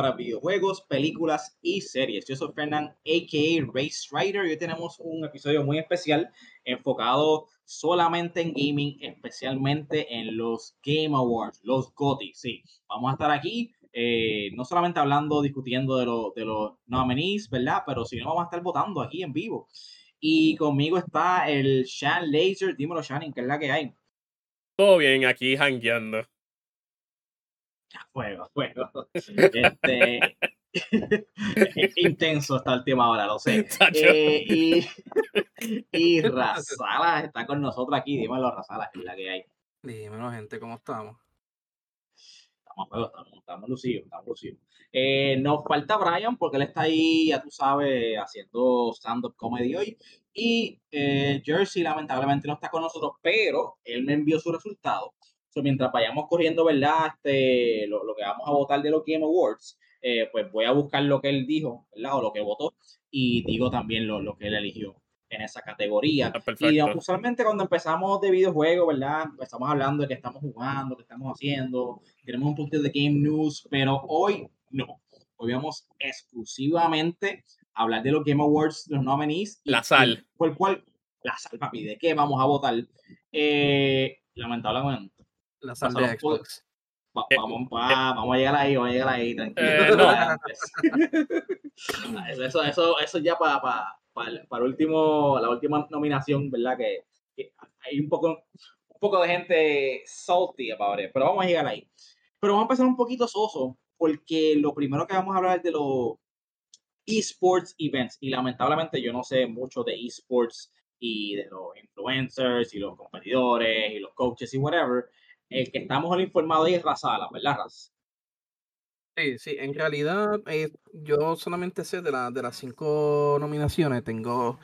Para videojuegos, películas y series. Yo soy Fernand, a.k.a. Race Rider, y hoy tenemos un episodio muy especial enfocado solamente en gaming, especialmente en los Game Awards, los GOTY. Sí, vamos a estar aquí eh, no solamente hablando, discutiendo de, lo, de los nominees, ¿verdad? Pero si no, vamos a estar votando aquí en vivo. Y conmigo está el Shan Laser. Dímelo, Shannon, ¿qué es la que hay? Todo bien, aquí hangueando. Fuego, fuego. Este, intenso está el tema ahora, lo sé. Eh, y, y Razala está con nosotros aquí. Dímelo, Razala, ¿qué es la que hay? Dímelo, gente, ¿cómo estamos? estamos, estamos, lucidos, estamos lucidos. Eh, nos falta Brian porque él está ahí, ya tú sabes, haciendo stand-up comedy hoy. Y eh, Jersey lamentablemente no está con nosotros, pero él me envió su resultado. Mientras vayamos corriendo, ¿verdad? Este, lo, lo, que vamos a votar de los Game Awards, eh, pues voy a buscar lo que él dijo, ¿verdad? O lo que votó, y digo también lo, lo que él eligió en esa categoría. Ah, y usualmente cuando empezamos de videojuegos, ¿verdad? Estamos hablando de que estamos jugando, que estamos haciendo, tenemos un poquito de game news, pero hoy no. Hoy vamos exclusivamente a hablar de los Game Awards, los nominees. La sal. Por cual, la sal, papi, ¿de qué vamos a votar? Eh, lamentablemente. La sal de Xbox. Eh, vamos, eh, vamos, a llegar ahí, vamos a llegar ahí, tranquilo. eso, eso, eso, ya para para, para último, la última nominación, ¿verdad? Que, hay un poco, un poco de gente salty about it, pero vamos a llegar ahí. Pero vamos a empezar un poquito soso, porque lo primero que vamos a hablar es de los esports events, y lamentablemente yo no sé mucho de esports y de los influencers y los competidores y los coaches y whatever. El que estamos informados ahí es Razala, ¿verdad, Raz? Sí, sí, en realidad eh, yo solamente sé de, la, de las cinco nominaciones, tengo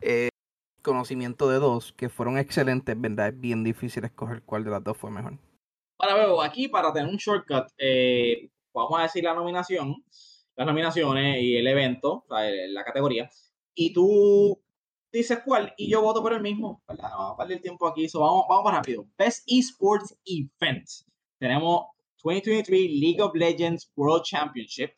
eh, conocimiento de dos que fueron excelentes, ¿verdad? Es bien difícil escoger cuál de las dos fue mejor. Para ver, aquí para tener un shortcut, eh, vamos a decir la nominación, las nominaciones y el evento, o sea, la categoría, y tú dices cuál y yo voto por el mismo, ¿verdad? Vamos a perder el tiempo aquí, vamos, vamos más rápido. Best Esports Event. Tenemos 2023 League of Legends World Championship,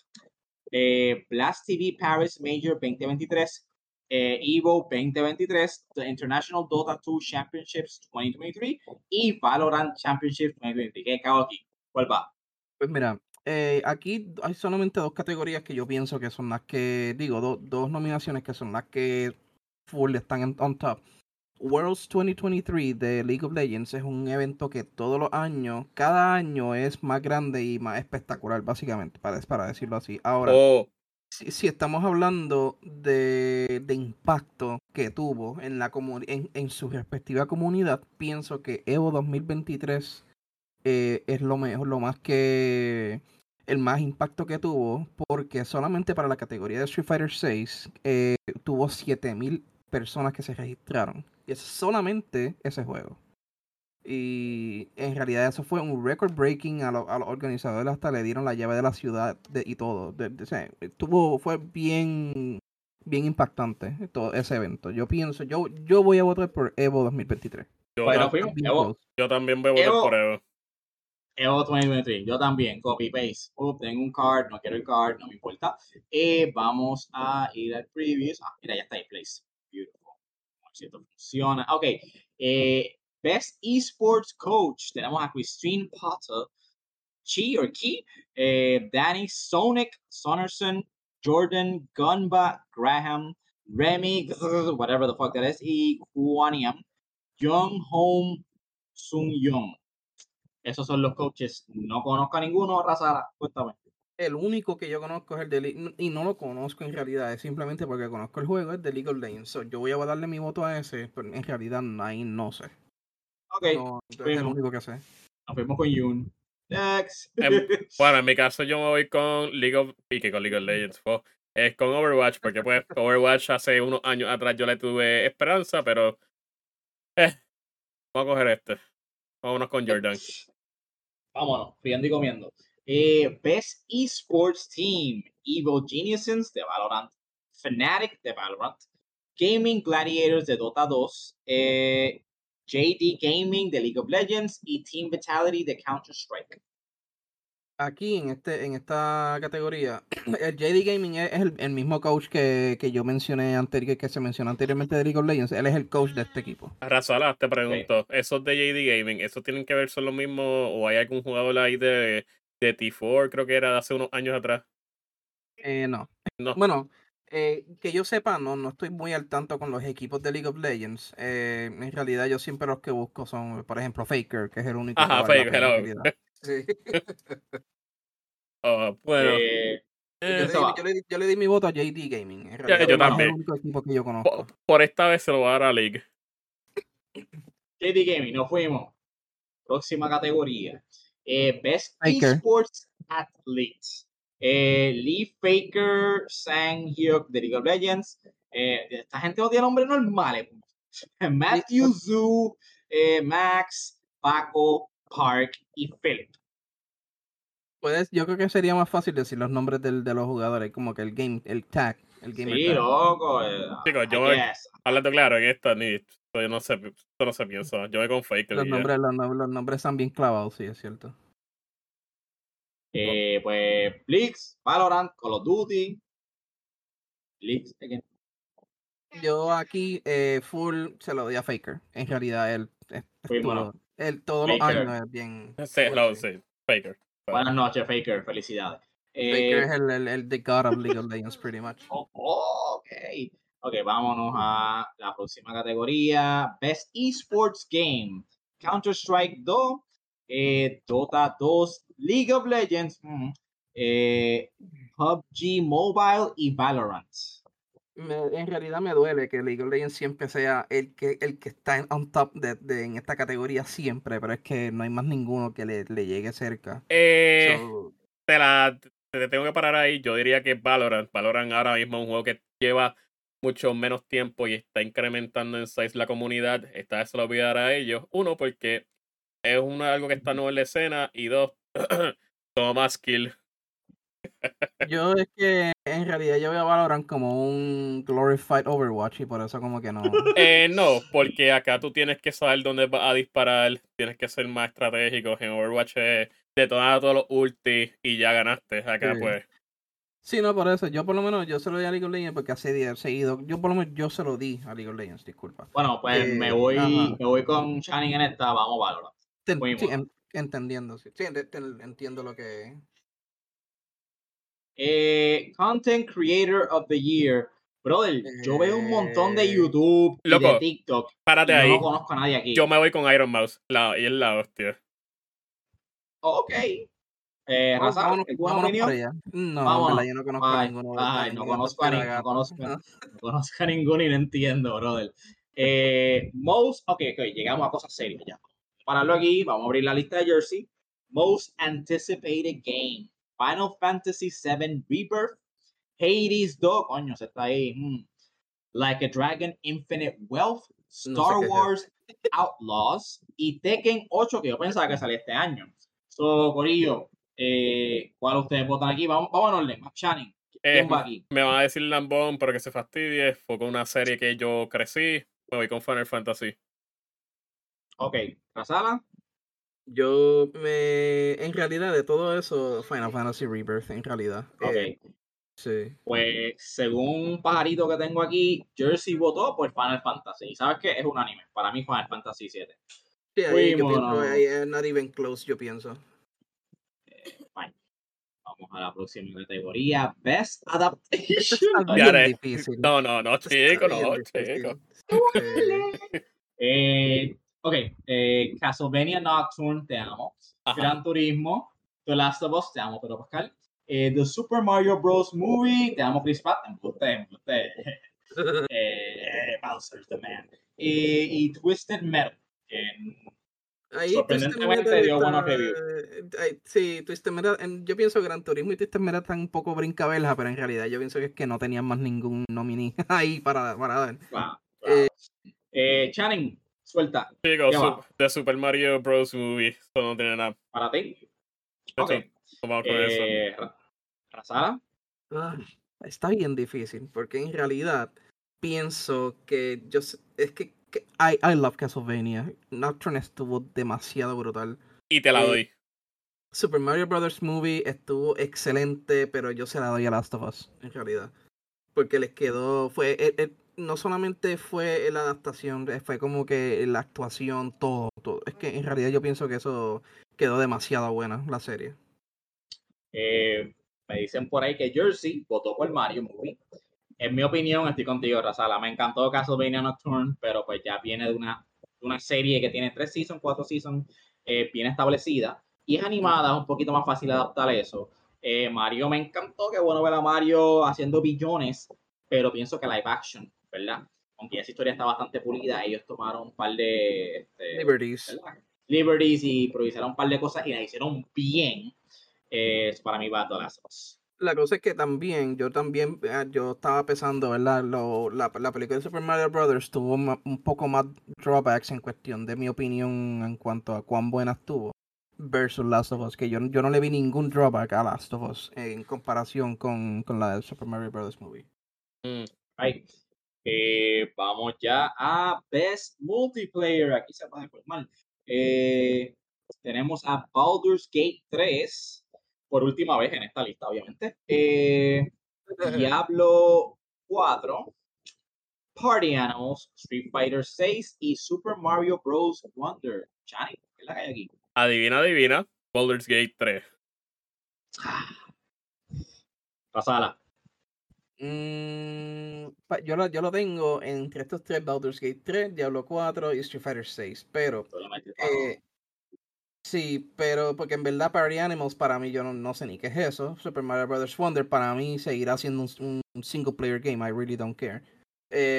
eh, Blast TV Paris Major 2023, eh, Evo 2023, The International Dota 2 Championships 2023 y Valorant Championship 2023. ¿Qué cago aquí? ¿Cuál va? Pues mira, eh, aquí hay solamente dos categorías que yo pienso que son las que, digo, dos nominaciones que son las que full están en, on top. Worlds 2023 de League of Legends es un evento que todos los años, cada año es más grande y más espectacular, básicamente, para, para decirlo así. Ahora, oh. si, estamos hablando de, de, impacto que tuvo en, la en, en su respectiva comunidad, pienso que Evo 2023 eh, es lo mejor, lo más que el más impacto que tuvo, porque solamente para la categoría de Street Fighter 6 eh, tuvo 7000 personas que se registraron. Y es solamente ese juego. Y en realidad eso fue un record breaking a, los organizadores hasta le dieron la llave de la ciudad y todo. tuvo, fue bien bien impactante todo ese evento. Yo pienso, yo, yo voy a votar por Evo 2023. Yo, yo también voy a votar por Evo. Evo 2023, yo también, copy paste. tengo un card, no quiero el card, no me importa. Eh, vamos a ir al previous. Ah, mira, ya está ahí, place si esto. Ok. Eh, Best Esports Coach. Tenemos a Christine Potter, Chi or Key, eh, Danny Sonic, Sonerson, Jordan, Gunba, Graham, Remy, whatever the fuck that is, y Kwaniam, Young Home Sung Young. Esos son los coaches. No conozco a ninguno, Razara. Cuéntame el único que yo conozco es el de y no lo conozco en realidad, es simplemente porque conozco el juego, es de League of Legends. yo voy a darle mi voto a ese, pero en realidad ahí no sé. Ok. es el único que sé. Nos fuimos con Yun. Next. Em, bueno, en mi caso yo me voy con League of, y con League of Legends. es con Overwatch, porque pues Overwatch hace unos años atrás yo le tuve esperanza, pero eh, vamos a coger este. Vámonos con Jordan. Vámonos, friendo y comiendo. Eh, Best Esports Team, Evil Geniuses de Valorant, Fnatic de Valorant, Gaming Gladiators de Dota 2, eh, JD Gaming de League of Legends y Team Vitality de Counter-Strike. Aquí en este en esta categoría, el JD Gaming es, el, el mismo coach que, que yo mencioné anterior, que se mencionó anteriormente de League of Legends. Él es el coach de este equipo. Razala, te pregunto, ¿esos de JD Gaming, esos tienen que ver son los mismos o hay algún jugador ahí de, de T4, creo que era de hace unos años atrás? Eh, no. No. Bueno, eh, que yo sepa, no, no estoy muy al tanto con los equipos de League of Legends. Eh, en realidad, yo siempre los que busco son, por ejemplo, Faker, que es el único. Ajá, Faker, hello. Sí. Oh, bueno, Eh, Yo, eh, le di, va. yo le di- yo le di mi voto a JD Gaming. En yo es también. el único equipo que yo po- conozco. por esta vez se lo voy a dar a League. JD Gaming, nos fuimos. Próxima categoría. Eh, Best Faker. Esports Athletes. Eh, Lee Faker, Sang Hyuk de League of Legends. Eh, esta gente no tiene nombres normales. Matthew Zhu, eh, Max, Paco, Park y Philip. Puedes, yo creo que sería más fácil decir los nombres del, de los jugadores, como que el game, el tag, el gamer Sí, tag. loco. Chicos, yo voy-. Hablando claro, en esta ni yo no sé, esto no se piensa. Yo voy con Faker. Los nombres, los, nombres, los nombres están bien clavados, sí, es cierto. Eh, pues Blix, Valorant, Call of Duty. Blix, again. Yo aquí, eh, full, se lo doy a Faker. En realidad, él, Fuimos, estuvo- él todos los años es bien. Sí, no, sí. Faker. Buenas noches, Faker. Felicidades. Faker Eh, es el, el, el the god of League of Legends, pretty much. oh, ok. Ok, vámonos a la próxima categoría. Best Esports Game. Counter-Strike 2, eh, Dota 2, League of Legends, mm, eh, PUBG Mobile y Valorant. Me- en realidad me duele que League of Legends siempre sea el que, el que está en, on top de, de- en esta categoría siempre, pero es que no hay más ninguno que le, le llegue cerca. Eh, So, te la te tengo que parar ahí. Yo diría que Valorant. Valorant ahora mismo es un juego que lleva mucho menos tiempo y está incrementando en size la comunidad. Esta vez se lo voy a dar a ellos. Uno, porque es una, algo que está nuevo en la escena. Y dos, toma más kill. yo es que en realidad yo veo a Valorant como un glorified Overwatch y por eso como que no. Eh, no, porque acá tú tienes que saber dónde vas a disparar. Tienes que ser más estratégico. En Overwatch es detonar todos los ultis y ya ganaste. Acá Sí. pues. Sí, no, por eso. Yo por lo menos yo se lo di a League of Legends porque hace días seguido. Yo por lo menos yo se lo di a League of Legends, disculpa. Bueno, pues Eh, me voy ajá. me voy con Channing en esta. Vamos, Valorant. Ten- sí, en- entendiendo, sí. Sí, ent- ent- entiendo lo que. Eh, Content Creator of the Year. Brother, yo veo un montón de Eh, YouTube y de TikTok. Párate ahí. no conozco a nadie aquí. Yo me voy con Iron Mouse. La, y es la hostia. Ok. Eh, Raza, vámonos, ¿alguna vámonos por allá. No, Vámonos. verdad, yo no conozco a Ay, ninguno. de los- ay, no ninguno conozco a, no conozco, no conozco a ninguno y no entiendo, brother. Eh, most, ok, ok, llegamos a cosas serias ya. Pararlo aquí, vamos a abrir la lista de Jersey. Most anticipated game. Final Fantasy VII Rebirth. Hades 2, coño, se está ahí. mm. Like a Dragon Infinite Wealth. sé Star es eso. Wars Outlaws. Y Tekken 8, que yo pensaba que salía este año. So, Corillo, eh, ¿cuál ustedes votan aquí? Vamos, vamos en orden. Channing, ¿quién Eh, va aquí? me van a decir Lambón, pero que se fastidie. Fue con una serie que yo crecí. Me voy con Final Fantasy. Ok, Razala. Yo me. En realidad, de todo eso, Final Fantasy Rebirth, en realidad. Ok, Eh, sí. pues según un pajarito que tengo aquí, Jersey votó por Final Fantasy. ¿Y sabes qué? Es unánime. Para mí, Final Fantasy 7. Sí, ahí yo Fuimos, pienso, no. ahí es not even close, yo pienso. Vamos a la próxima categoría. Best Adaptation. difícil. No, no, no, chico, no, chico. Eh, ok, eh, Castlevania Nocturne, te amo. Ajá. Gran Turismo, The Last of Us, te amo, Pedro Pascal. Eh, The Super Mario Bros. Movie, te amo, Chris Pratt, usted, usted. Eh, Bowser's the Man. Eh, y Twisted Metal. Eh, Ahí Twisted Sorprendentemente Metal dio está- buenos reviews. ay, sí, Twisted Metal, en- yo pienso que Gran Turismo y Twisted Metal están un poco brincabelas, pero en realidad yo pienso que es que no tenían más ningún nominee ahí para, para dar. wow, Eh, Eh, Channing, suelta, Chicos, su- de Super Mario Bros. Movie. Eso no tiene nada. para ti. Eso, Ok. Vamos con eso. Eh, Ra- Razala. Ah, está bien difícil, porque en realidad pienso que yo es que I, I love Castlevania. Nocturne estuvo demasiado brutal. Y te la eh, doy. Super Mario Brothers Movie estuvo excelente, pero yo se la doy a Last of Us, en realidad. Porque les quedó, fue, eh, eh, no solamente fue la adaptación, fue como que la actuación, todo, todo. Es que en realidad yo pienso que eso quedó demasiado buena, la serie. Eh, me dicen por ahí que Jersey votó por Mario Movie. En mi opinión, estoy contigo, Razala. Me encantó Castlevania Nocturne, pero pues ya viene de una, de una serie que tiene tres seasons, cuatro seasons, eh, bien establecida. Y es animada, es un poquito más fácil adaptar eso. Eh, Mario me encantó, qué bueno ver a Mario haciendo billones, pero pienso que live action, ¿verdad? Aunque esa historia está bastante pulida, ellos tomaron un par de este, Liberties. ¿verdad? liberties y improvisaron un par de cosas y las hicieron bien. Eh, para mí va a Last of Us. La cosa es que también, yo también, yo estaba pensando, ¿verdad? Lo, la, la película de Super Mario Brothers tuvo un poco más drawbacks en cuestión de mi opinión en cuanto a cuán buena estuvo versus Last of Us, que yo, yo no le vi ningún drawback a Last of Us en comparación con, con la de Super Mario Brothers Movie. Mm, Right. Eh, vamos ya a Best Multiplayer. Aquí se puede mal. Eh, tenemos a Baldur's Gate 3 por última vez en esta lista, obviamente. Eh, Diablo 4, Party Animals, Street Fighter 6 y Super Mario Bros. Wonder. Chani, ¿qué es la que hay aquí? Adivina, adivina. Baldur's Gate 3. Pasala. Mm, pa- yo, lo, yo lo tengo entre estos tres, Baldur's Gate 3, Diablo 4 y Street Fighter 6, pero Eh, sí, pero porque en verdad Party Animals para mí yo no, no sé ni qué es eso. Super Mario Brothers Wonder para mí seguirá siendo un, un single player game. I really don't care. Eh,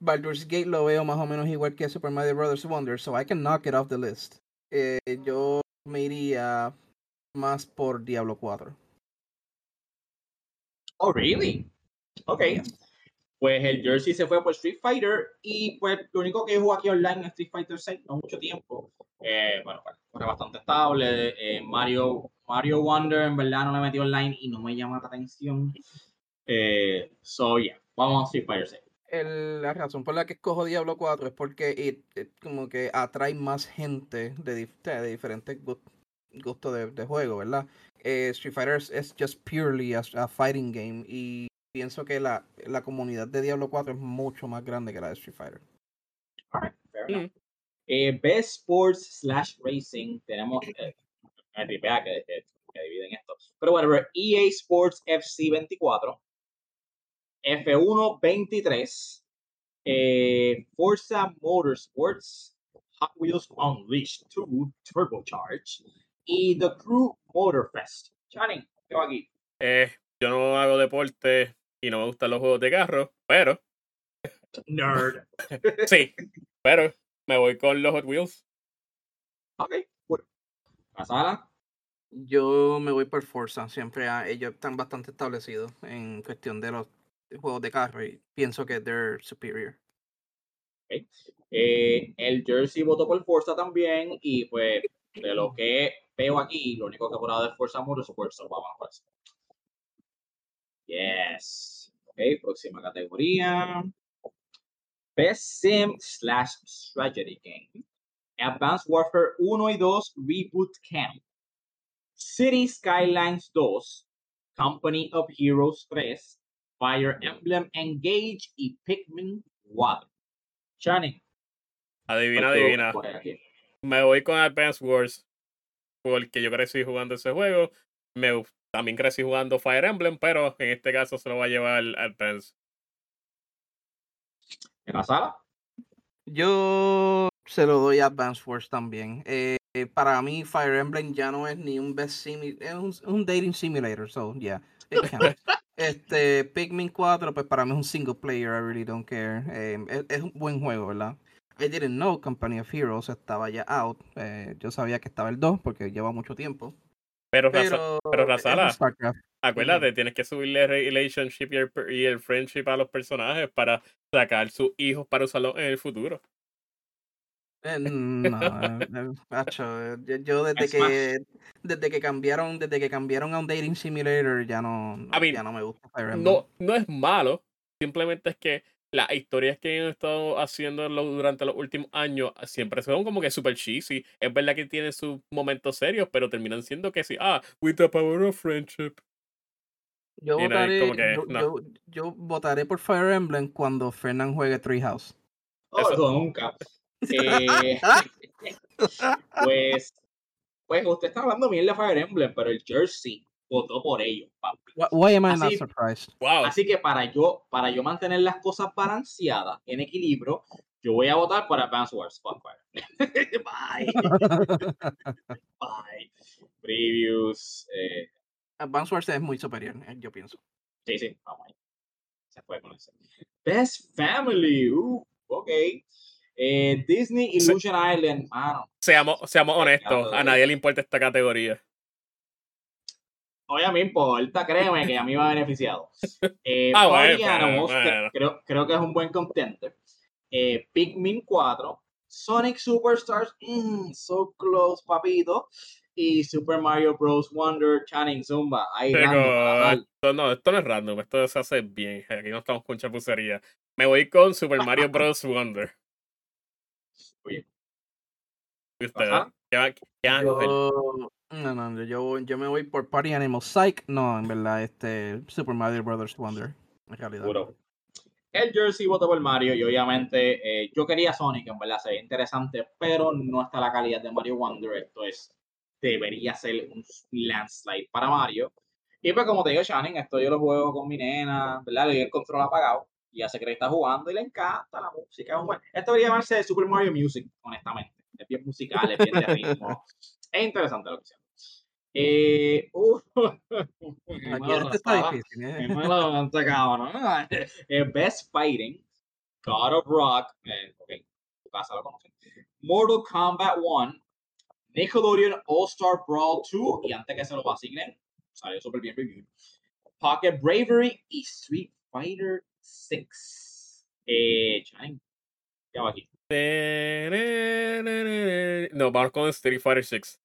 Baldur's Gate lo veo más o menos igual que Super Mario Brothers Wonder, so I can knock it off the list. Eh, yo me iría más por Diablo 4. Oh, really? Ok. Pues el Jersey se fue por Street Fighter y pues lo único que jugó aquí online en Street Fighter 6, no mucho tiempo. Eh, bueno, pues, fue bastante estable. Eh, Mario, Mario Wonder en verdad no le metí online y no me llama la atención. Eh, so, yeah, vamos a Street Fighter 6. El- la razón por la que escojo Diablo 4 es porque it- como que atrae más gente de, dif- de diferentes gu- gustos de, juego, ¿verdad? Eh, Street Fighter es just purely a, a fighting game y pienso que la, la comunidad de Diablo 4 es mucho más grande que la de Street Fighter. Alright, fair Mm. enough. Eh, Best Sports slash Racing, tenemos, eh, que, que, que dividen esto. Pero whatever, EA Sports FC 24, F1 23, eh, Forza Motorsports, Hot Wheels Unleashed 2 Turbocharge y The Crew Motorfest. Channing, ¿qué va aquí? Eh, yo no hago deporte y no me gustan los juegos de carro, pero Nerd. sí, pero me voy con los Hot Wheels. Ok, cool. Pasala. Yo me voy por Forza, siempre ha- ellos están bastante establecidos en cuestión de los juegos de carro y pienso que they're superior. Eh, el Jersey votó por Forza también y pues de lo que veo aquí, lo único que votado es Forza Motorsports, so vamos a. Yes. Ok, próxima categoría. Best Sim slash Strategy Game. Advanced Warfare 1 y 2 Reboot Camp. City Skylines 2. Company of Heroes 3. Fire Emblem Engage y Pikmin 4. Channing, Adivina, ¿cuál tú adivina. Me voy con Advance Wars porque yo crecí jugando ese juego. Me, también crecí jugando Fire Emblem, pero en este caso se lo va a llevar Advance. ¿En la sala? Yo se lo doy a Advance Wars también. Eh, para mí Fire Emblem ya no es ni un best simi es un, un dating simulator, so yeah. este Pikmin 4 pues para mí es un single player, I really don't care. Eh, es, es un buen juego, ¿verdad? I didn't know Company of Heroes estaba ya out. Eh, yo sabía que estaba el 2 porque lleva mucho tiempo. Pero, Pero, pero Razala, acuérdate, tienes que subirle el relationship y el, y el friendship a los personajes para sacar sus hijos para usarlos en el futuro. Eh, no, eh, eh, macho, yo, yo desde Es más- que desde que cambiaron desde que cambiaron a un dating simulator ya no, no- I mean, ya no me gusta. No, no es malo, simplemente es que las historias que han estado haciendo lo- durante los últimos años ah, siempre son como que super cheesy. Es verdad que tienen sus momentos serios, pero terminan siendo que sí, ah, with the power of friendship. Yo Y votaré, que, yo, no. yo- yo votaré por Fire Emblem cuando Fernand juegue Treehouse. Oh, Eso- eso nunca. Eh, pues, pues usted está hablando bien de Fire Emblem, pero el Jersey votó por ellos, papi. Why, am I not Así- surprised? Wow. Así que para yo, para yo mantener las cosas balanceadas, en equilibrio, yo voy a votar por Advance Wars. Fire. Bye. Bye. Previews. Eh, Advance Wars es muy superior, eh, yo pienso. sí, sí, vamos ahí. Se puede conocer. Best Family. Uh, ok. Eh, Disney. Illusion Island. Mano, Seamos, seamos honestos, a nadie le importa esta categoría. Oye, a mí me importa, créeme que a mí me ha beneficiado. Eh, Ah, bueno, Animals, que- bueno. creo, creo que es un buen contender. Eh, Pikmin 4, Sonic Superstars, mm, so close, papito. Y Super Mario Bros. Wonder, Channing Zumba. Ahí random, esto, no, esto no es random, esto se hace bien. Aquí no estamos con chapucería. Me voy con Super Mario Bros. Wonder. Oye. Ajá. ¿Qué, qué? Yo, no, no, yo, yo me voy por Party Animal Psych. No, en verdad, este Super Mario Brothers Wonder. En realidad. Seguro. El Jersey votó por Mario y obviamente eh, yo quería Sonic, en verdad se ve interesante, pero no está la calidad de Mario Wonder. Esto es, debería ser un landslide para Mario. Y pues como te digo, Shannon, esto yo lo juego con mi nena, ¿verdad? Le doy el control apagado y ya se cree que está jugando y le encanta la música. Esto debería llamarse Super Mario Music, honestamente. Es bien musical, es bien de ritmo. es interesante lo que sea. Eh, uh, Aquí este está difícil. ¿eh? Cabrón. Eh, Best Fighting, God of Rock, eh, ok, tu casa lo conocen. Mortal Kombat 1, Nickelodeon All Star Brawl 2, y antes que se lo asignen, salió súper bien review. Pocket Bravery y Street Fighter 6. Eh, ya va aquí. No, vamos con Street Fighter 6.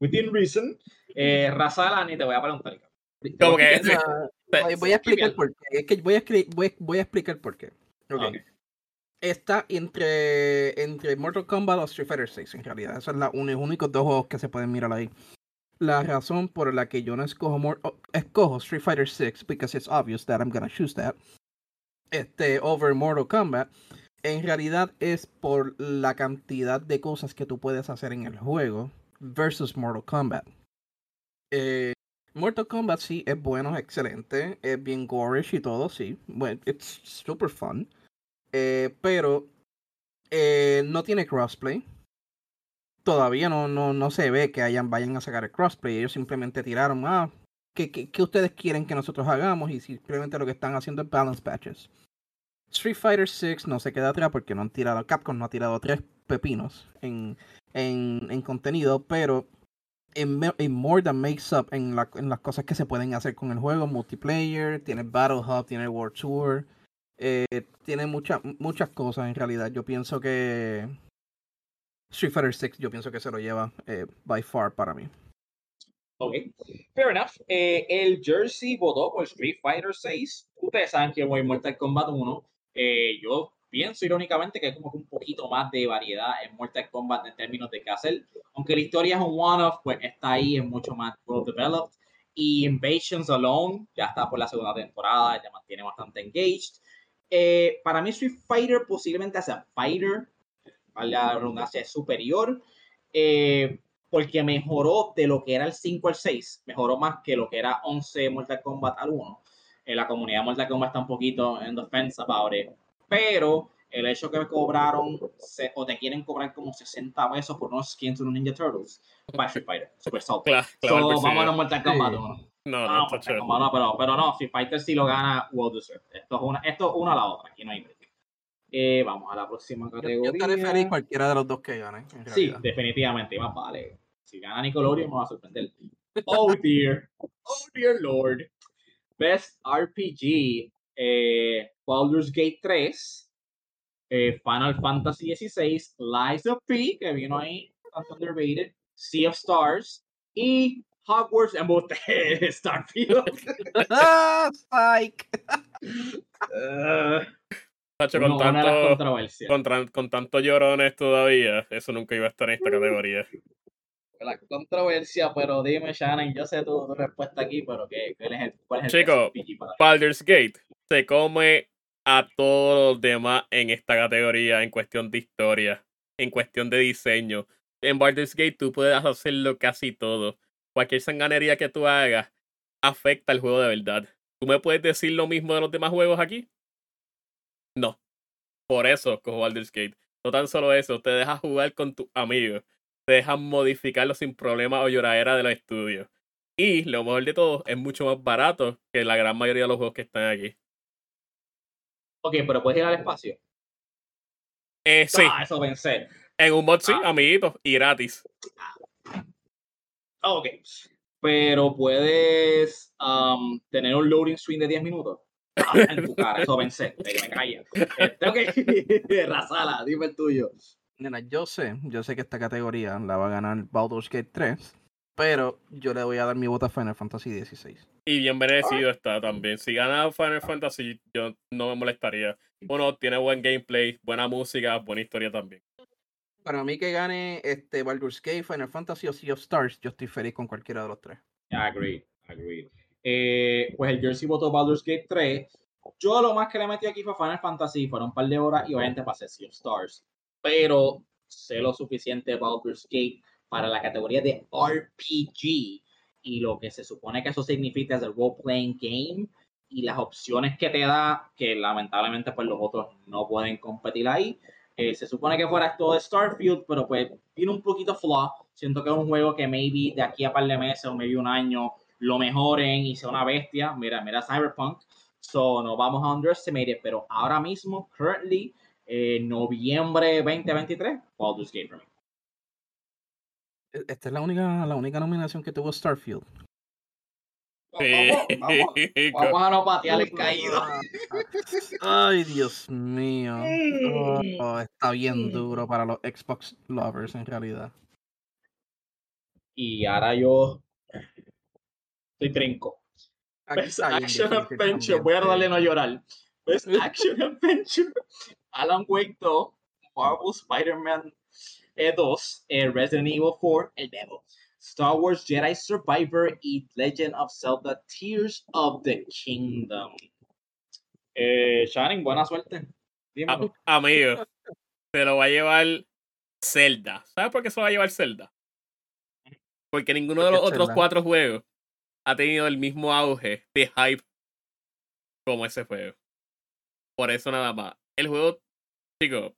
Within Reason, eh, Razala, ni te voy a preguntar. Como que. Ah, voy, voy a explicar por qué. Es que voy a, escri- voy, voy a explicar por qué. Ok. Ok. Está entre, entre Mortal Kombat o Street Fighter 6, en realidad. Esos son los únicos dos juegos que se pueden mirar ahí. La razón por la que yo no escojo, Mor- oh, escojo Street Fighter 6, because it's obvious that I'm gonna choose that, este, over Mortal Kombat, en realidad es por la cantidad de cosas que tú puedes hacer en el juego versus Mortal Kombat. Eh, Mortal Kombat sí es bueno, es excelente, es bien gorish y todo, sí. Bueno, it's super fun. Eh, pero eh, no tiene crossplay. Todavía no, no, no se ve que hayan, vayan a sacar el crossplay. Ellos simplemente tiraron, ah, ¿qué, ustedes quieren que nosotros hagamos? Y simplemente lo que están haciendo es balance patches. Street Fighter 6 no se queda atrás porque no han tirado, Capcom no ha tirado tres pepinos en, en, en contenido, pero en, more than makes up en, la- en las cosas que se pueden hacer con el juego, multiplayer, tiene Battle Hub, tiene World Tour, eh, tiene muchas muchas cosas en realidad. Yo pienso que Street Fighter 6 yo pienso que se lo lleva eh, by far para mí. Ok, fair enough. Eh, el Jersey votó por Street Fighter 6. Ustedes saben que voy en Mortal Kombat 1. Eh, yo pienso irónicamente que hay como que un poquito más de variedad en Mortal Kombat en términos de qué hacer. Aunque la historia es un one-off, pues está ahí, es mucho más well developed. Y Invasions Alone ya está por la segunda temporada, ya mantiene bastante engaged. Eh, para mí Street Fighter posiblemente hacia Fighter, vale la redundancia, es superior. Eh, porque mejoró de lo que era el 5 al 6, mejoró más que lo que era 11 Mortal Kombat al 1. Eh, la comunidad de Mortal Kombat está un poquito en defense about it, pero el hecho que me cobraron se- o te quieren cobrar como 60 pesos por unos skins de los Ninja Turtles para Street Fighter, super salty. Cla- So, claro, vamos a perseguido. Mortal Kombat Sí. 1. No, No, no, Mortal. Kombat no, pero, pero no, Street Fighter sí lo gana well deserved. Esto es una, esto es una a la otra, aquí no hay break. Eh, vamos a la próxima categoría. yo estaré feliz cualquiera de los dos que ganen. En Sí, definitivamente, más vale. Si gana Nickelodeon me va a sorprender. Oh dear, oh dear lord. Best RPG, eh, Baldur's Gate 3, eh, Final Fantasy XVI, Lies of P, que vino ahí, underrated, Sea of Stars, y Hogwarts, embuste, Starfield. ¡Ah, Tacho, uno- con, tanto, controversias. con, con tantos llorones todavía, eso nunca iba a estar en esta categoría. La controversia, pero dime, Shannon, yo sé tu, tu respuesta aquí, pero ¿qué, cuál es el, cuál es el Chico? Baldur's Gate se come a todos los demás en esta categoría en cuestión de historia, en cuestión de diseño. En Baldur's Gate tú puedes hacerlo casi todo. Cualquier sanganería que tú hagas afecta al juego de verdad. ¿Tú me puedes decir lo mismo de los demás juegos aquí? No. Por eso cojo Baldur's Gate. No tan solo eso, te dejas jugar con tus amigos. Te dejas modificarlo sin problema o lloradera de los estudios. Y lo mejor de todo, es mucho más barato que la gran mayoría de los juegos que están aquí. Ok, pero puedes ir al espacio. Eh, sí, Ah, eso pensé. en un mod sí, Ah. amiguitos, y gratis. Ok. Pero puedes um, tener un loading screen de 10 minutos. Ah, en tu cara, eso pensé. De que me calla. Este, ok. Razala, dime el tuyo. Nena, yo sé, yo sé que esta categoría la va a ganar Baldur's Gate 3, pero yo le voy a dar mi voto a Final Fantasy XVI. Y bien merecido está también. Si gana Final Fantasy, yo no me molestaría. Uno, tiene buen gameplay, buena música, buena historia también. Para mí que gane este Baldur's Gate, Final Fantasy o Sea of Stars, yo estoy feliz con cualquiera de los tres. Agreed, agreed. Eh, pues el Jersey votó Baldur's Gate 3. Yo lo más que le metí aquí fue Final Fantasy, fueron un par de horas y obviamente pasé Sea of Stars. Pero sé lo suficiente de Baldur's Gate para la categoría de RPG y lo que se supone que eso significa es el role-playing game y las opciones que te da, que lamentablemente pues los otros no pueden competir ahí. Eh, se supone que fuera todo de Starfield, pero pues tiene un poquito flaw. Siento que es un juego que maybe de aquí a par de meses o maybe un año lo mejoren y sea una bestia. Mira, mira Cyberpunk. So, no vamos a underestimate it, pero ahora mismo, currently, eh, noviembre 2023, Baldur's Gate for me. E- Esta es la única, la única nominación que tuvo Starfield. Sí. Vamos, vamos, vamos a no patear el caído. Ay, Dios mío. Oh, está bien duro para los Xbox lovers en realidad. Y ahora yo estoy trinco. Best Action Adventure, también, voy a darle no llorar. Best Action Adventure, Alan Wake 2, Marvel Spider-Man 2, eh, Resident Evil 4, El Bebo, Star Wars Jedi Survivor y Legend of Zelda Tears of the Kingdom. Eh, Shannon, buena suerte. Dímelo. A- amigo, se lo va a llevar Zelda. ¿Sabes por qué se lo va a llevar Zelda? Porque ninguno de ¿Por los otros Zelda? cuatro juegos ha tenido el mismo auge de hype como ese juego. Por eso nada más. El juego, chicos,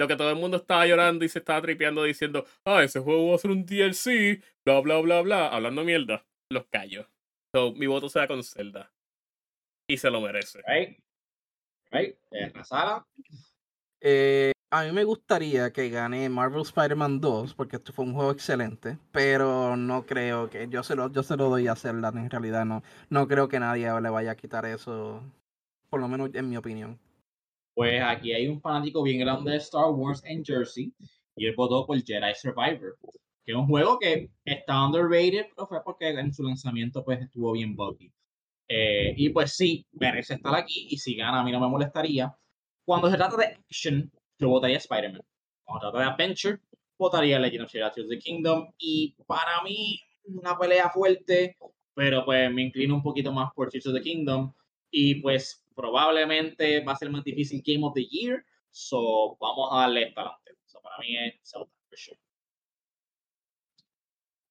lo que todo el mundo estaba llorando y se estaba tripeando diciendo, ah, ese juego va a ser un DLC, bla, bla, bla, bla, hablando mierda, los callo. So, mi voto será con Zelda. Y se lo merece. Right? Right? La sala. Eh, a mí me gustaría que gane Marvel Spider-Man 2 porque esto fue un juego excelente, pero no creo que yo se lo, yo se lo doy a Zelda en realidad no, no creo que nadie le vaya a quitar eso, por lo menos en mi opinión. Pues aquí hay un fanático bien grande de Star Wars en Jersey y él votó por Jedi Survivor, que es un juego que está underrated, pero fue porque en su lanzamiento pues estuvo bien buggy. Eh, y pues sí, merece estar aquí y si gana a mí no me molestaría. Cuando se trata de action, yo votaría Spider-Man. Cuando se trata de adventure, votaría Legend of Zelda the Kingdom y para mí una pelea fuerte, pero pues me inclino un poquito más por Tears of the Kingdom y pues probablemente va a ser más difícil Game of the Year, so vamos a darle esta adelante. So, para mí es Zelda, for sure.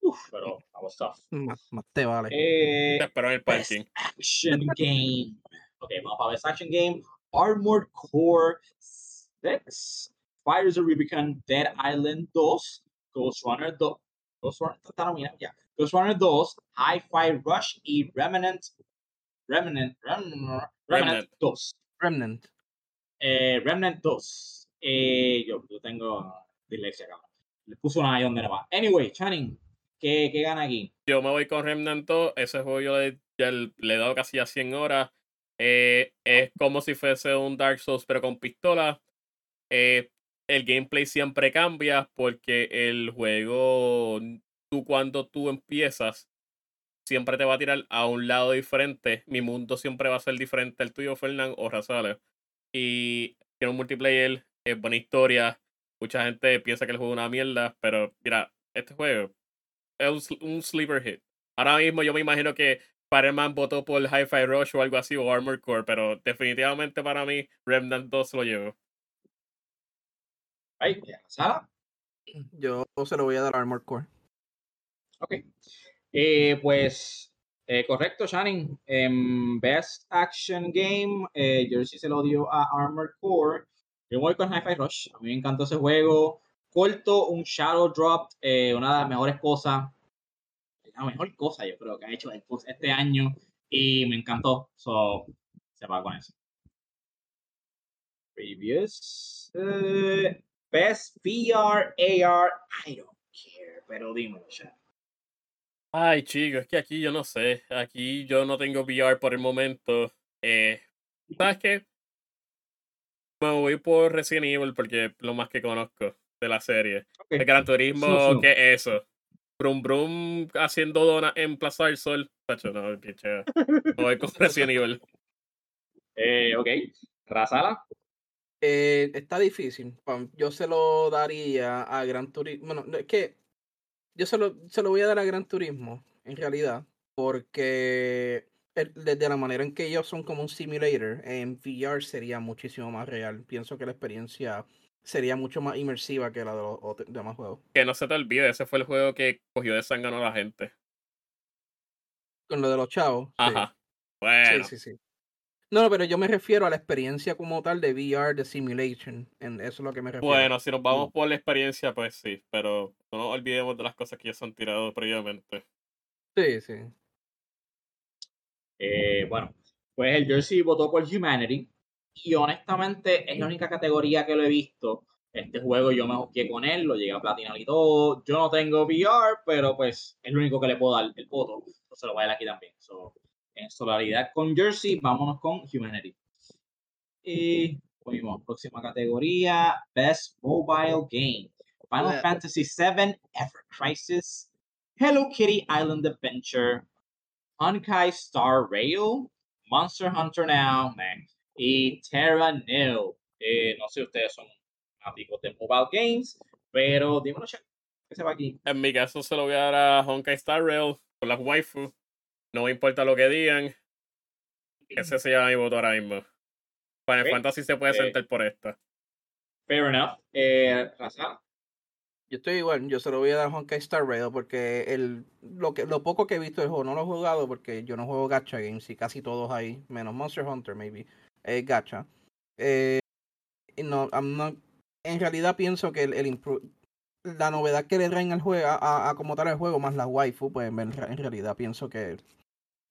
Uf, pero that was tough. Más, te vale. Eh, Te espero en el Best parking. Action Game. Ok, vamos para Best Action Game. Armored Core 6, Fires of Rubicon, Dead Island 2, Ghost Runner 2, Ghost Runner, está nominado ya. Ghost Runner 2, Hi-Fi Rush y Remnant, Remnant, Remnant, Remnant Remnant. 2. Remnant. Eh, Remnant 2. Eh, yo, yo tengo dislexia, cabrón. Le puso una ahí donde no va. Anyway, Channing, ¿qué, qué gana aquí? Yo me voy con Remnant 2. Ese juego yo le, ya le he dado casi a 100 horas. Eh, es como si fuese un Dark Souls, pero con pistola. Eh, el gameplay siempre cambia porque el juego, tú cuando tú empiezas, siempre te va a tirar a un lado diferente. Mi mundo siempre va a ser diferente al tuyo, Fernán o Razales. Y tiene un multiplayer, es buena historia. Mucha gente piensa que el juego es una mierda, pero mira, este juego es un, sleeper hit. Ahora mismo yo me imagino que Spider-Man votó por Hi-Fi Rush o algo así, o Armor Core, pero definitivamente para mí Remnant 2 lo llevo. Ay, ¿Sala? Yo se lo voy a dar a Armor Core. Ok. Eh, pues, eh, correcto, Shannon. Best Action Game, eh, Jersey se lo dio a Armor Core. Yo voy con Hi-Fi Rush. A mí me encantó ese juego. Corto, un Shadow Drop, una de las mejores cosas. La mejor cosa, yo creo, que ha hecho este año. Y me encantó. So, se va con eso. Previous. best VR, AR, I don't care. Pero dímelo, Shannon. Ay, chicos, es que aquí yo no sé. Aquí yo no tengo VR por el momento. Eh, ¿Sabes qué? Me voy por Resident Evil porque es lo más que conozco de la serie. El Gran Turismo, ¿qué es eso? Brum Brum haciendo donas en Plaza del Sol. Tacho, no, qué chévere. Me voy con Resident Evil. Eh, ok. ¿Razala? Eh, está difícil. Yo se lo daría a Gran Turismo. Bueno, es que yo se lo, se lo voy a dar a Gran Turismo, en realidad, porque desde la manera en que ellos son como un simulator, en VR sería muchísimo más real. Pienso que la experiencia sería mucho más inmersiva que la de los demás juegos. Que no se te olvide, ese fue el juego que cogió de sangre a la gente. Con lo de los chavos. Ajá. Bueno. Sí, sí, sí. No, pero yo me refiero a la experiencia como tal de VR, de simulation. En eso es lo que me refiero. Bueno, si nos vamos por la experiencia, pues sí. Pero no nos olvidemos de las cosas que ya se han tirado previamente. Sí, sí. Eh, bueno, pues el Jersey votó por Humanity. Y honestamente es la única categoría que lo he visto. Este juego yo me busqué con él, lo llegué a platinar y todo. Yo no tengo VR, pero pues es lo único que le puedo dar el voto. Entonces lo voy a dar aquí también. en solidaridad con Jersey, vámonos con Humanity. Y fuimos, próxima categoría, Best Mobile Game. Final Fantasy VII, Ever Crisis, Hello Kitty Island Adventure, Honkai Star Rail, Monster Hunter Now, y Terra Nil. Eh, no sé si ustedes son amigos de mobile games, pero dímelo, ¿qué se va aquí? En mi caso se lo voy a dar a Honkai Star Rail por las waifu. No me importa lo que digan. Ese se llama mi voto ahora mismo. Final Fantasy se puede eh, sentar por esta. Fair enough. Eh, yo estoy igual, yo se lo voy a dar a Honkai Star Rail porque el, lo, que, lo poco que he visto del juego no lo he jugado porque yo no juego gacha games y casi todos ahí, menos Monster Hunter maybe, es gacha. Eh, no, en realidad pienso que el, el la novedad que le traen al juego, a, a, como tal el juego, más la waifu, pues en, realidad pienso que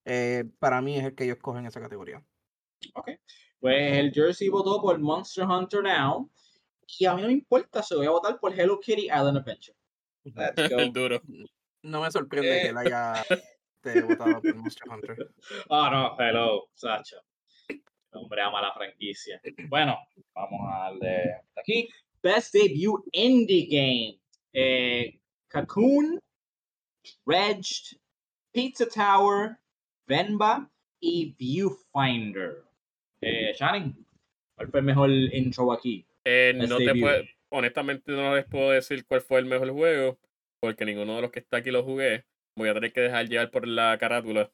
eh, para mí es el que ellos cogen esa categoría. Ok, pues el Jersey votó por Monster Hunter Now y a mí no me importa, se voy a votar por Hello Kitty Island Adventure. El duro. No me sorprende que él haya te votado por Monster Hunter. Oh no, hello, Sacha. Hombre, ama la franquicia. Bueno, vamos a darle aquí. Best Debut Indie Game. Eh, Cocoon, Dredged, Pizza Tower, Venba y Viewfinder. Eh, Shannon, ¿cuál fue el mejor intro aquí? Eh, no te puedo, honestamente no les puedo decir cuál fue el mejor juego, porque ninguno de los que está aquí lo jugué. Voy a tener que dejar llevar por la carátula.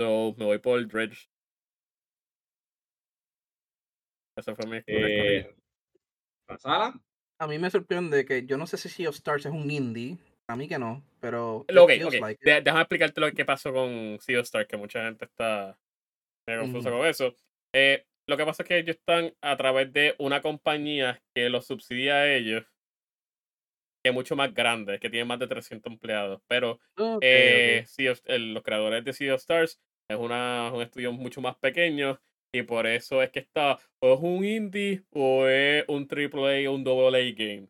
So, me voy por el Dredge. Esa fue mi eh, A mí me sorprende que yo no sé si Sea of Stars es un indie. A mí que no, pero. Ok, ok. déjame explicarte lo que pasó con Sea of Stars, que mucha gente está confusa con eso. Eh, lo que pasa es que ellos están a través de una compañía que los subsidia a ellos, que es mucho más grande, que tiene más de 300 empleados. Pero eh, los creadores de Sea of Stars es una, un estudio mucho más pequeño y por eso es que está o es un indie o es un AAA o un AA game.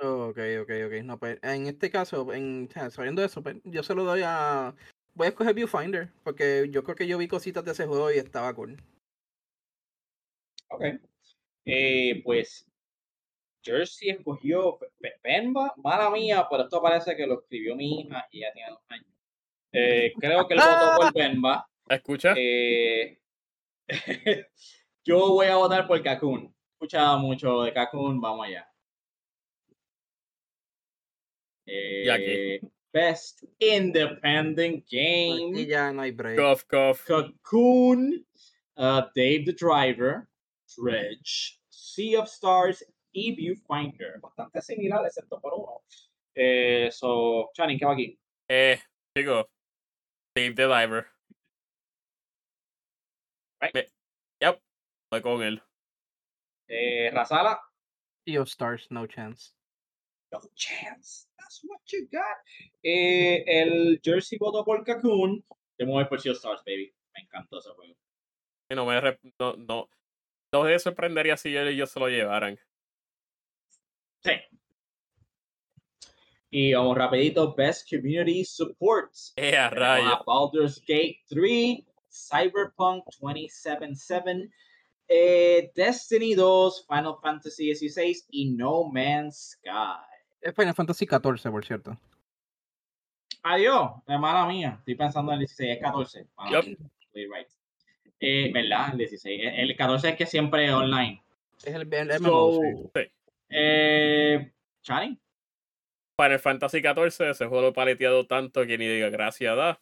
Ok, ok, ok. No, pues en este caso, en, sabiendo eso, pues, yo se lo doy a. Voy a escoger Viewfinder, porque yo creo que yo vi cositas de ese juego y estaba cool. Ok. Eh, pues Jersey escogió Pemba, mala mía, pero esto parece que lo escribió mi hija y ya tiene dos años. Eh, creo que él votó por Bemba. ¿Escucha? Eh, yo voy a votar por Kakun. He escuchado mucho de Kakun, vamos allá. Y aquí. Eh, Best Independent Aquí Game. ya no hay break. Cough, cough. Cocoon, uh, Dave the Driver, Dredge, Sea of Stars y Viewfinder. Bastante similar, excepto por uno. Eh, so, Channing, ¿qué va aquí? Eh, digo, Dave the Diver. Right. Me- Yep, voy con él. Eh, Razala, Sea of Stars, no chance. No chance. That's what you got. Eh, el Jersey votó por Cocoon. Yo me voy por Sea Stars, baby. Me encantó ese juego. Y no me no, no, no me sorprendería si ellos, ellos se lo llevaran. Sí. Y vamos rapidito, Best Community Supports. Eh, rayo. Baldur's Gate 3, Cyberpunk 2077, eh, Destiny 2, Final Fantasy XVI y No Man's Sky. Es Final Fantasy XIV, por cierto. Adiós, hermana mía. Estoy pensando en el 16, es 14. Mala Yup. mía, estoy right. Eh, ¿Verdad? El 16. El el 14 es que siempre es online. Es el, el MMO, So, sí. Sí. eh, Chani, Final Fantasy XIV, ese juego lo he paleteado tanto que ni diga gracias da.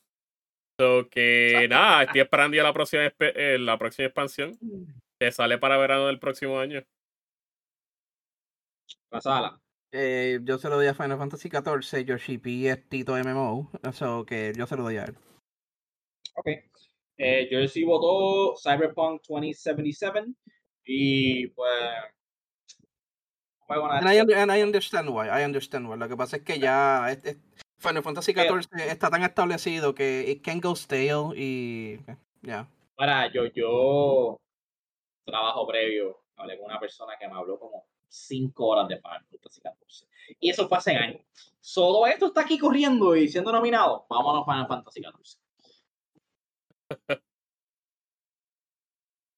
So que nada, estoy esperando ya la próxima, eh, la próxima expansión que sale para verano del próximo año. la sala. Eh, yo se lo doy a Final Fantasy XIV, Yoshi P es Tito MMO, eso que yo se lo doy a él. Ok. Eh, Jersey votó Cyberpunk 2077 y pues. And I, and I understand why, I understand why. Lo que pasa es que ya Final Fantasy XIV está tan establecido que it can go stale y ya. Para, yo, yo trabajo previo, hablé con una persona que me habló como 5 horas de Final Fantasy 14. Y eso fue hace años. Solo esto está aquí corriendo y siendo nominado. Vámonos Final Fantasy 14.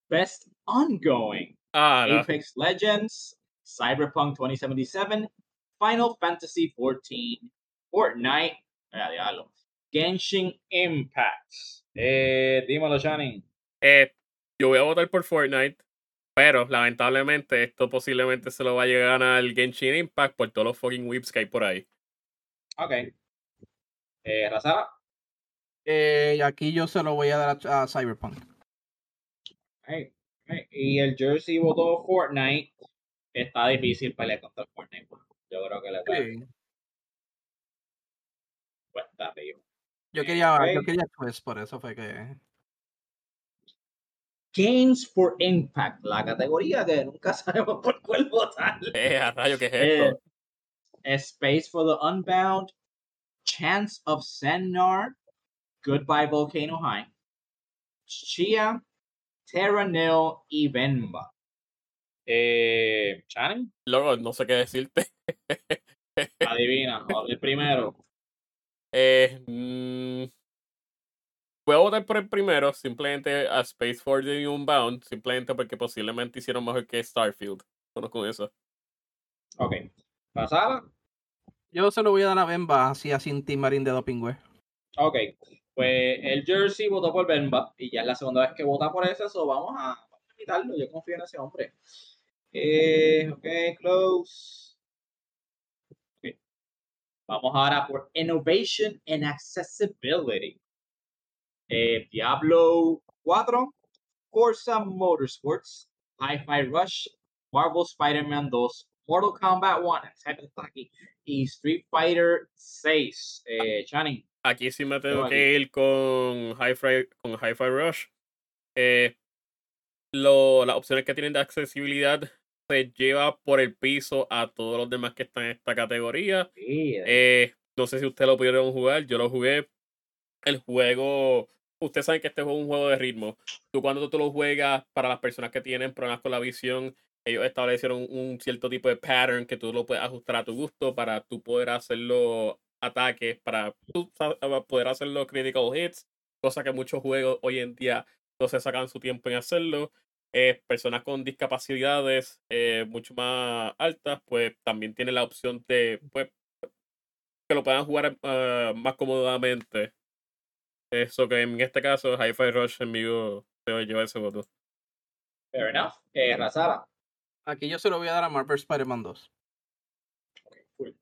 Best Ongoing. Ah, no. Apex Legends, Cyberpunk 2077, Final Fantasy 14, Fortnite, diablo, Genshin Impact. Eh, dímelo, Shannon. Eh, yo voy a votar por Fortnite, pero lamentablemente esto posiblemente se lo vaya a ganar el Genshin Impact por todos los fucking whips que hay por ahí. Ok. Eh, Razala. Eh, aquí yo se lo voy a dar a, a Cyberpunk. Hey, hey. Y el Jersey votó Fortnite. Está difícil pelear contra el Fortnite. Yo creo que le puede cuesta arriba. Yo quería, yo quería Twist, por eso fue que. Games for Impact, la categoría que nunca sabemos por cuál votar. Eh, a rayo, ¿qué es Eh, esto? Space for the Unbound, Chance of Sennar, Goodbye Volcano High, Chia, Terra Nil y Venba. Eh, Shannon, Luego, no sé qué decirte. adivina, el primero. Eh, mm, voy a votar por el primero, simplemente a Space for the Unbound, simplemente porque posiblemente hicieron mejor que Starfield. Solo con eso. Ok. Pasada. Yo se lo voy a dar a Bemba, así a Cinti Marín de Dopingüe. Ok. Pues el Jersey votó por Venba y ya es la segunda vez que vota por ese, so vamos a, vamos a invitarlo. Yo confío en ese hombre. Eh, ok, close. Ok. Vamos ahora por Innovation and Accessibility. Eh, Diablo 4, Forza Motorsports, Hi-Fi Rush, Marvel Spider-Man 2, Mortal Kombat 1, ese está aquí, y Street Fighter 6. Eh, Channing. Aquí sí me tengo que ir con Hi-Fi con Hi-Fi Rush. Eh, lo, las opciones que tienen de accesibilidad se lleva por el piso a todos los demás que están en esta categoría. Sí, Eh, no sé si ustedes lo pudieron jugar, yo lo jugué. El juego, ustedes saben que este es un juego de ritmo. Tú cuando tú lo juegas, para las personas que tienen problemas con la visión, ellos establecieron un cierto tipo de pattern que tú lo puedes ajustar a tu gusto para tú poder hacerlo ataques, para tú sa- poder hacer los critical hits, cosa que muchos juegos hoy en día no se sacan su tiempo en hacerlo. Eh, personas con discapacidades eh, mucho más altas, pues también tienen la opción de pues, que lo puedan jugar eh, más cómodamente Eso que en este caso, Hi-Fi Rush en vivo se lleva ese voto. Fair enough. Eh, Razara. Aquí yo se lo voy a dar a Marvel Spider-Man 2. Cool.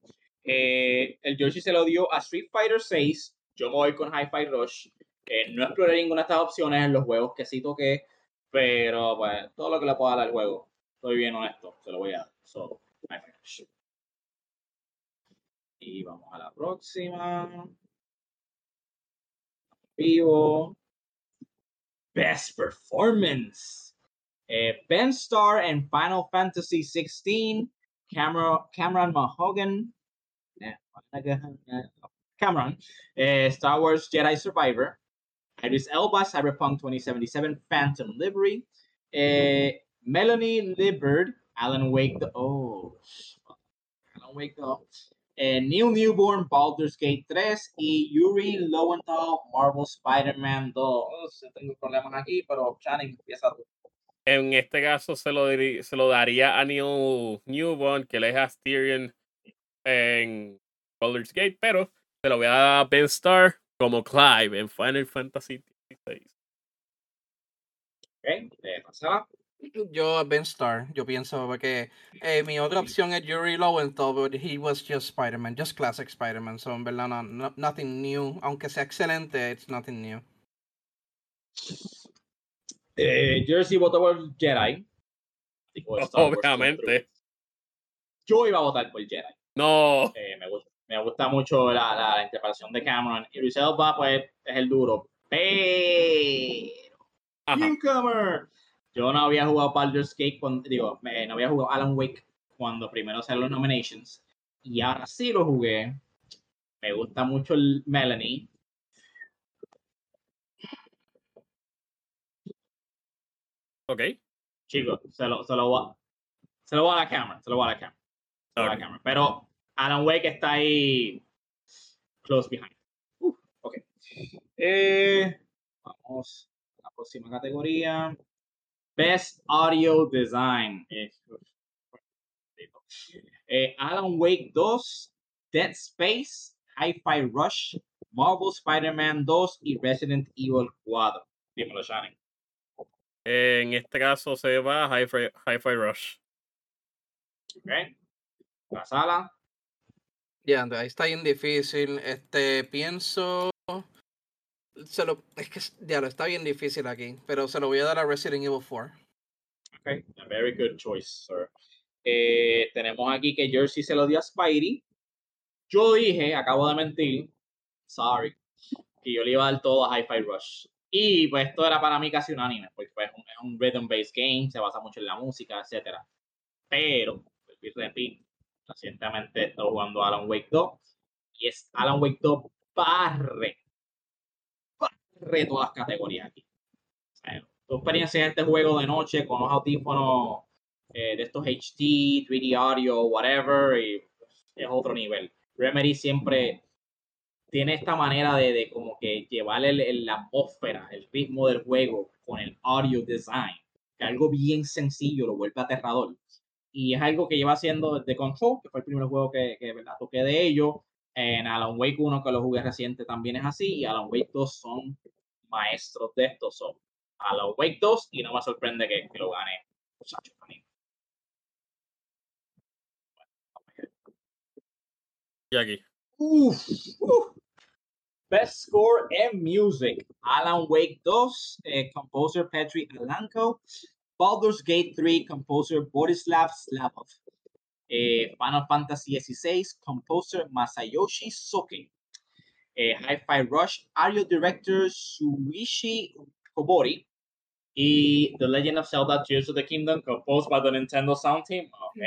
Eh, el jersey se lo dio a Street Fighter 6. Yo me voy con Hi-Fi Rush. Eh, no exploré ninguna de estas opciones en los juegos que sí toqué, pero pues todo lo que le pueda dar al juego, estoy bien honesto, se lo voy a dar. So, Hi-Fi Rush. Y vamos a la próxima. Vivo. Best Performance. Eh, ben Star and Final Fantasy XVI. Cameron, Cameron Mahogan. eh, Cameron. eh, Star Wars Jedi Survivor. Idris Elba, Cyberpunk 2077, Phantom Livery. Eh, Melanie Liberd, Alan Wake the Oh. Alan Wake the eh, New Newborn, Baldur's Gate 3 y Yuri Lowenthal, Marvel Spider-Man 2. Tengo problemas aquí, pero Channing, empieza tú. En este caso se lo, se lo daría a Neil Newborn, que le es Asterion en Baldur's Gate, pero se lo voy a dar a Ben Star como Clive en Final Fantasy XVI. Ok, eh, Marcela. Yo a Ben Star, yo pienso porque eh, mi otra opción es Yuri Lowenthal, but he was just Spider-Man, just classic Spider-Man, so en verdad no, no- nothing new, aunque sea excelente, it's nothing new. Eh, Jersey votó por Jedi. Obviamente. Yo iba a votar por Jedi. No. Eh, me, gusta, me gusta mucho la, la, la interpretación de Cameron. Idris Elba, pues, es el duro. Pero... Newcomer. Yo no había jugado Baldur's Gate cuando, digo, me- no había jugado Alan Wake cuando primero salieron los nominations. Y ahora sí lo jugué. Me gusta mucho el Melanie. Ok. Chicos, se lo, se lo voy a, se lo voy a la cámara, se lo voy a la cámara. se lo voy a la cámara. Pero Alan Wake está ahí close behind. Uf, ok. Eh, vamos a la próxima categoría. Best Audio Design. Eh, eh, Alan Wake 2, Dead Space, Hi-Fi Rush, Marvel Spider-Man 2 y Resident Evil 4. Dímelo, Shannon. En este caso se va a Hi-Fi Hi-Fi Rush. Ok. La sala. Ya, entonces ahí está bien difícil. Este, pienso. Se lo, es que ya lo está bien difícil aquí, pero se lo voy a dar a Resident Evil 4. Okay, a very good choice, sir. Eh, tenemos aquí que Jersey se lo dio a Spidey. Yo dije, acabo de mentir, sorry, que yo le iba a dar todo a Hi-Fi Rush. Y pues esto era para mí casi unánime, porque pues, es un, rhythm-based game, se basa mucho en la música, etc. Pero, repito, recientemente estoy jugando Alan Wake 2 y es Alan Wake 2 barre, barre todas las categorías aquí. O sea, tu experiencia en este juego de noche con los audífonos eh, de estos HD, 3D audio, whatever, y es otro nivel. Remedy siempre tiene esta manera de, de como que llevar el, el- la atmósfera, el ritmo del juego con el audio design, que algo bien sencillo lo vuelve aterrador. Y es algo que lleva haciendo desde Control, que fue el primer juego que, que ¿verdad? toqué de ello. En Alan Wake 1, que lo jugué reciente, también es así. Y Alan Wake 2 son maestros de esto. Son Alan Wake 2 y no me sorprende que, que lo gane. Y aquí. Uf, uf. Best score in music. Alan Wake 2, eh, composer Petri Alanko. Baldur's Gate 3, composer Borislav Slavov. Eh, Final Fantasy XVI, composer Masayoshi Soke. Eh, Hi-Fi Rush, audio director Suishi Kobori. Y The Legend of Zelda Tears of the Kingdom, composed by the Nintendo Sound Team. Ok.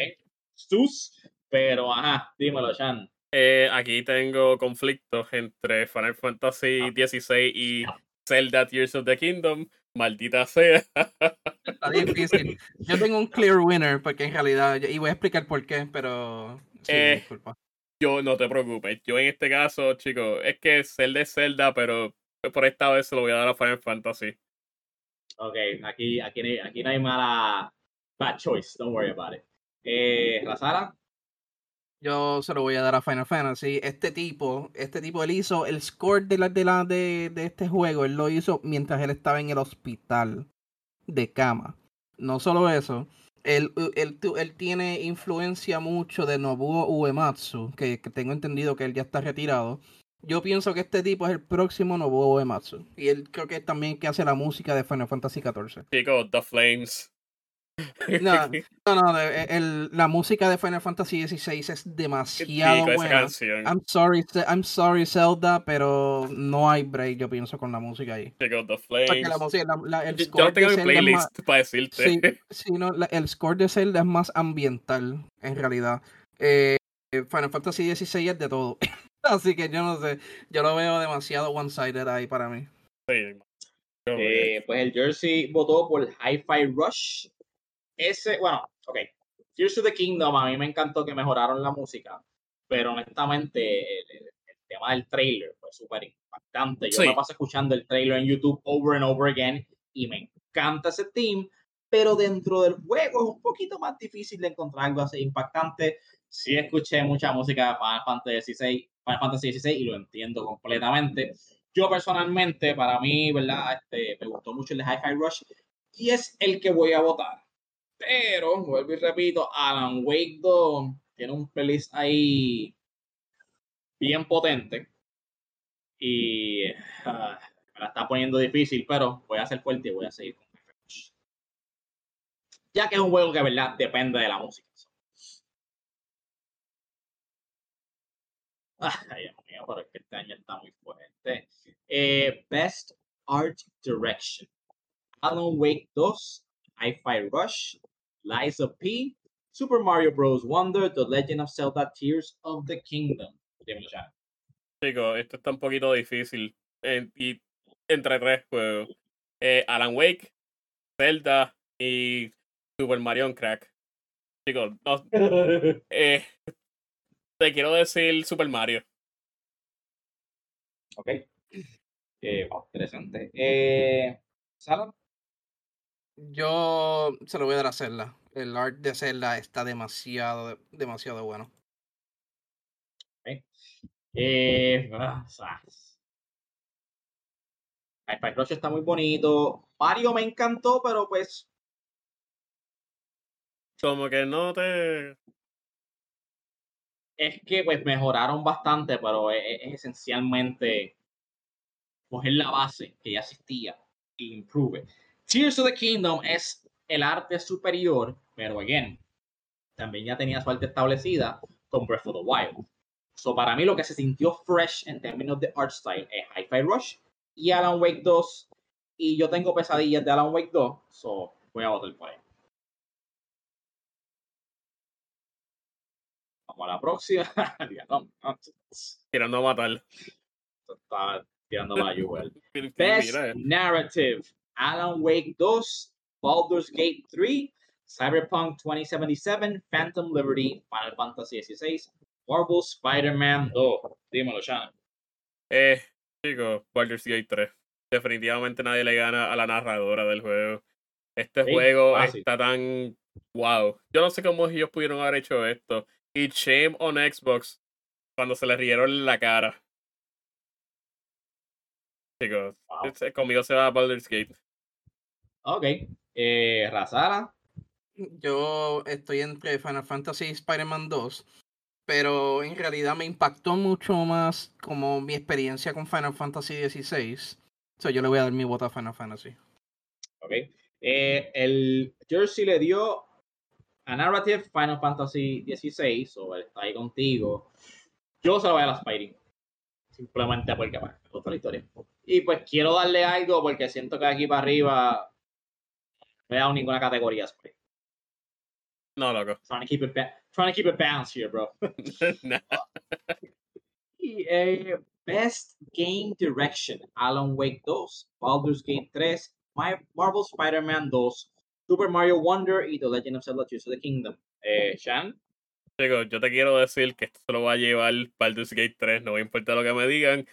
Stus. Pero, ajá, dímelo, Shan. Eh, aquí tengo conflictos entre Final Fantasy Ah. XVI y Zelda Tears of the Kingdom. Maldita sea. Está difícil. Yo tengo un clear winner, porque en realidad, y voy a explicar por qué, pero. Sí, Eh, disculpa. Yo no te preocupes. Yo en este caso, chicos, es que Zelda es Zelda, pero por esta vez se lo voy a dar a Final Fantasy. Ok, aquí, aquí, no hay- aquí no hay mala bad choice, don't worry about it. Eh, Razara, Yo se lo voy a dar a Final Fantasy. Este tipo, este tipo, él hizo el score de la, de la de, de este juego, él lo hizo mientras él estaba en el hospital de cama. No solo eso, él, él, él tiene influencia mucho de Nobuo Uematsu, que, que tengo entendido que él ya está retirado. Yo pienso que este tipo es el próximo Nobuo Uematsu. Y él creo que también que hace la música de Final Fantasy XIV. Chicos, The Flames. No, no, no, el- el- la música de Final Fantasy XVI es demasiado buena. canción. I'm sorry, I'm sorry Zelda, pero no hay break, yo pienso, con la música ahí. Chicos, The Porque Flames. la música, la- la- el Yo, no tengo de mi Zelda es más, playlist para decirte. sí, sí, no, la- el score de Zelda es más ambiental, en realidad. Eh, Final Fantasy XVI es de todo. Así que yo no sé, yo lo veo demasiado one-sided ahí para mí. Sí. Eh, pues el Jersey votó por Hi-Fi Rush. Ese, bueno, ok. Tears of the Kingdom, a mí me encantó que mejoraron la música, pero honestamente el, el- el tema del trailer fue súper impactante. Yo Sí. me paso escuchando el trailer en YouTube over and over again y me encanta ese team, pero dentro del juego es un poquito más difícil de encontrar algo así impactante. Sí escuché mucha música de Final Fantasy XVI, Final Fantasy XVI y lo entiendo completamente. Yo personalmente, para mí, ¿verdad? Este, me gustó mucho el de Hi-Fi Rush y es el que voy a votar. Pero, vuelvo y repito, Alan Wake 2 tiene un playlist ahí bien potente y ah, me la está poniendo difícil, pero voy a ser fuerte y voy a seguir con Hi-Fi Rush. Ya que es un juego que, ¿verdad? Depende de la música. Ay, Dios mío, pero es que este año está muy fuerte. Eh, Best Art Direction. Alan Wake 2, Hi-Fi Rush, Liza P, Super Mario Bros. Wonder, The Legend of Zelda Tears of the Kingdom. Chicos, esto está un poquito difícil. En- y entre tres juegos. Eh, Alan Wake, Zelda y Super Mario Crack. Chicos, no, eh, te quiero decir Super Mario. ok. Eh, wow, interesante. Eh, Yo se lo voy a dar a Zelda. El art de Zelda está demasiado, demasiado bueno. Eh, ah, Rush está muy bonito. Mario me encantó, pero pues Como que no te. es que pues mejoraron bastante, pero es, es esencialmente coger la base que ya existía y improve. Tears of the Kingdom es el arte superior, pero again, también ya tenía su arte establecida con Breath of the Wild. So para mí lo que se sintió fresh en términos de art style es Hi-Fi Rush y Alan Wake 2. Y yo tengo pesadillas de Alan Wake 2, so voy a votar por él. Vamos a la próxima. Tirando a matar. está tirando la lluvia. Mira, Best eh. Narrative: Alan Wake 2, Baldur's Gate 3, Cyberpunk 2077, Phantom Liberty, Final Fantasy XVI, Marvel Spider-Man 2. Dímelo, Shannon. Eh, chicos, Baldur's Gate 3. Definitivamente nadie le gana a la narradora del juego. Este Sí, juego fácil. está tan. Wow. Yo no sé cómo ellos pudieron haber hecho esto. Y shame on Xbox cuando se le rieron en la cara. Chicos, Wow. conmigo se va Baldur's Gate. Ok. Eh, Razara. Yo estoy entre Final Fantasy y Spider-Man 2, pero en realidad me impactó mucho más como mi experiencia con Final Fantasy XVI. So, yo le voy a dar mi voto a Final Fantasy. Ok. Eh, el Jersey le dio a Narrative Final Fantasy XVI, o está ahí contigo. Yo se lo voy a la Spidey. Simplemente porque bueno, la historia. Y pues quiero darle algo porque siento que aquí para arriba he dado ninguna categoría Spidey. No, loco. Trying to keep it, trying to keep it balanced here, bro. Nah. Y, eh, Best Game Direction, Alan Wake 2, Baldur's Gate 3, My- Marvel Spider-Man 2, Super Mario Wonder y The Legend of Zelda Tears of the Kingdom. Eh, Shan, Chicos, yo te quiero decir que esto lo va a llevar Baldur's Gate 3, no me importa lo que me digan.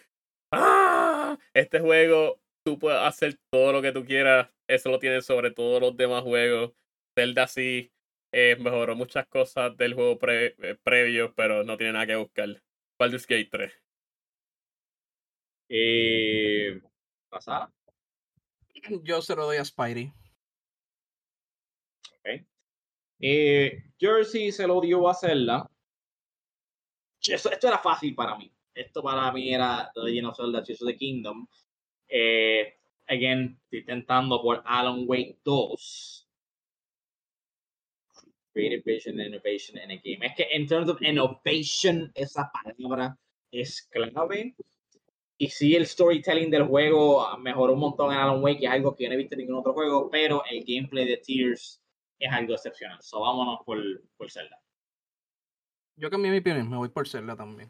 ¡Ah! Este juego, tú puedes hacer todo lo que tú quieras. Eso lo tienes sobre todos los demás juegos. Zelda sí. eh, mejoró muchas cosas del juego pre- eh, previo, pero no tiene nada que buscar. Baldur's Gate 3. Eh, ¿Pasada? Yo se lo doy a Spidey. Eh, Jersey se lo dio a Zelda. Eso- esto era fácil para mí. Esto para mí era The Legend of Zelda Tears of the Kingdom. Eh, again, estoy tentando por Alan Wake 2. Creative Vision and Innovation in a game. Es que en terms of innovation, esa palabra es clave. Y sí, el storytelling del juego ah, mejoró un montón en Alan Wake, que es algo que yo no he visto en ningún otro juego, pero el gameplay de Tears es algo excepcional. So vámonos por, por Zelda. Yo cambié mi opinión, me voy por Zelda también.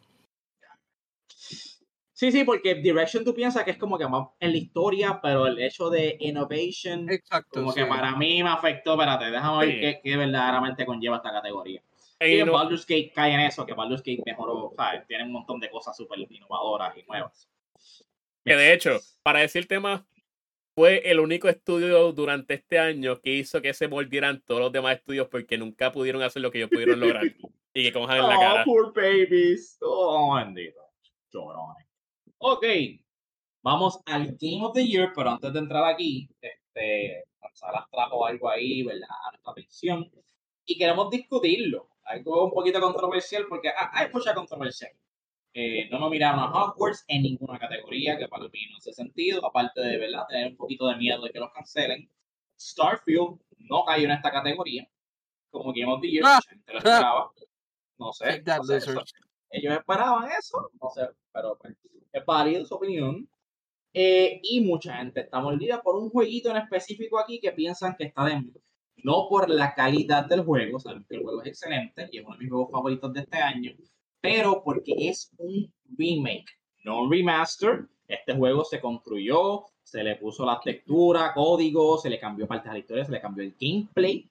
Sí, sí, porque Direction tú piensas que es como que más en la historia, pero el hecho de innovation, Exacto. como que sí. para mí me afectó. Espérate, déjame ver Sí. qué, qué verdaderamente conlleva esta categoría. Y inno- Baldur's Gate cae en eso, que Baldur's Gate mejoró, ¿sabes? Tiene un montón de cosas súper innovadoras y nuevas. Que de hecho, para decirte más, fue el único estudio durante este año que hizo que se mordieran todos los demás estudios porque nunca pudieron hacer lo que ellos pudieron lograr. y que cojan en la Oh, cara. poor babies. Oh, bendito. Llorones. Ok. Vamos al Game of the Year, pero antes de entrar aquí, este, González trajo algo ahí, ¿verdad? A nuestra atención. Y queremos discutirlo. Algo un poquito controversial, porque ah, hay mucha controversia. Eh, no nominaron a Hogwarts en ninguna categoría, que para mí no hace sentido, aparte de verdad tener un poquito de miedo de que los cancelen. Starfield no cayó en esta categoría, como Game of the Year, Ah, mucha gente lo esperaba. No sé, no sé, eso- lizards. ellos esperaban eso, no sé, pero pues, es válido su opinión. Eh, y mucha gente está mordida por un jueguito en específico aquí que piensan que está de no por la calidad del juego, sabemos que el juego es excelente y es uno de mis juegos favoritos de este año, pero porque es un remake, no un remaster. Este juego se construyó, se le puso la textura, código, se le cambió partes de la historia, se le cambió el gameplay,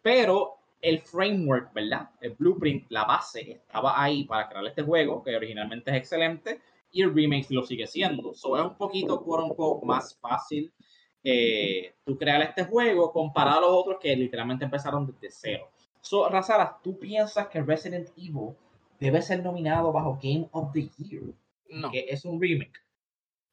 pero el framework, ¿verdad? El blueprint, la base, estaba ahí para crear este juego, que originalmente es excelente, y el remake lo sigue siendo. So, es un poquito, quote unquote, más fácil eh, tú crear este juego comparado a los otros que literalmente empezaron desde cero. So, Razara, ¿tú piensas que Resident Evil debe ser nominado bajo Game of the Year? No. Que es un remake.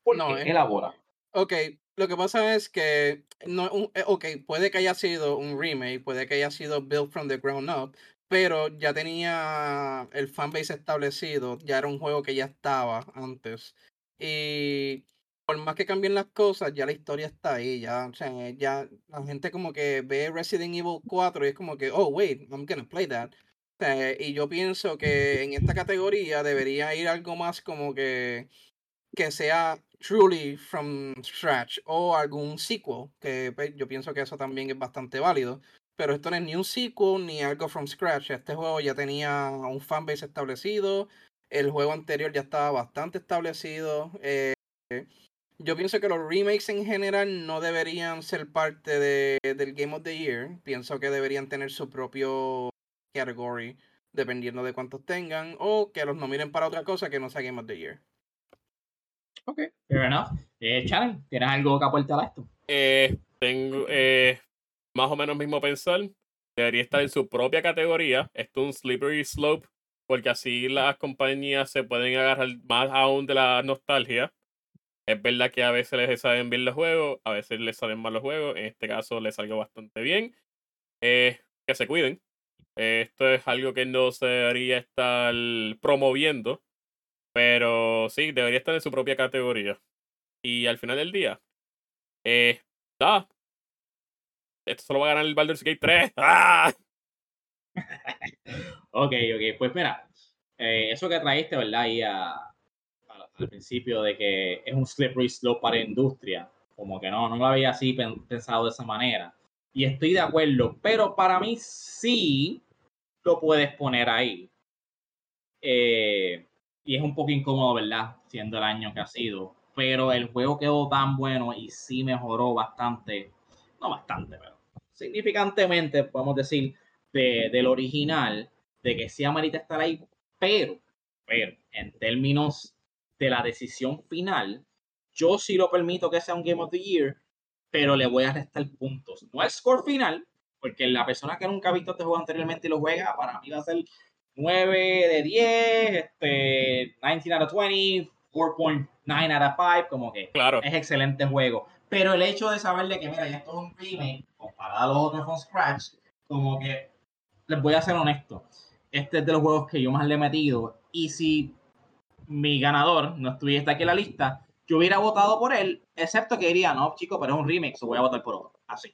¿Por No, qué? es- Elabora. Ok, lo que pasa es que no, un- eh, ok, puede que haya sido un remake, puede que haya sido built from the ground up, pero ya tenía el fanbase establecido, ya era un juego que ya estaba antes. Y por más que cambien las cosas, ya la historia está ahí, ya, o sea, ya la gente como que ve Resident Evil 4 y es como que, oh, wait, I'm gonna play that. Y yo pienso que en esta categoría debería ir algo más como que que sea truly from scratch o algún sequel, que pues, yo pienso que eso también es bastante válido. Pero esto no es ni un sequel ni algo from scratch. Este juego ya tenía un fanbase establecido. El juego anterior ya estaba bastante establecido. eh, yo pienso que los remakes en general no deberían ser parte de, del Game of the Year. Pienso que deberían tener su propio category, dependiendo de cuántos tengan, o que los nominen para otra cosa que no sea Game of the Year. Ok, fair enough. Eh, Channel, ¿tienes algo que aportar a esto? Eh, tengo eh, más o menos mismo pensar. Debería estar en su propia categoría. Esto es un slippery slope. Porque así las compañías se pueden agarrar más aún de la nostalgia. Es verdad que a veces les salen bien los juegos, a veces les salen mal los juegos. En este caso les salió bastante bien. Eh, que se cuiden. Eh, esto es algo que no se debería estar promoviendo. Pero sí, debería estar en su propia categoría. Y al final del día, eh, da. Esto solo va a ganar el Baldur's Gate 3. ¡Ah! Ok, ok, pues mira, eh, eso que traíste, ¿verdad? Ahí a- a- al principio de que es un slippery slope para industria, como que no, no lo había así pen- pensado de esa manera. Y estoy de acuerdo, pero para mí sí lo puedes poner ahí. Eh, y es un poco incómodo, ¿verdad? Siendo el año que ha sido. Pero el juego quedó tan bueno y sí mejoró bastante, no bastante, pero significantemente, podemos decir, de- del original, de que sí amerita estar ahí, pero, pero, en términos de la decisión final, yo sí lo permito que sea un Game of the Year, pero le voy a restar puntos. No el score final, porque la persona que nunca ha visto este juego anteriormente y lo juega, para mí va a ser 9 de 10, este, 19 out of 20, 4.9 out of 5, como que Claro. es excelente juego. Pero el hecho de saberle que, mira, ya esto es un remake, comparado a los otros con Scratch, como que, les voy a ser honesto, este es de los juegos que yo más le he metido, y si mi ganador no estuviese aquí en la lista, yo hubiera votado por él, excepto que diría, no, chico, pero es un remake, so voy a votar por otro. Así.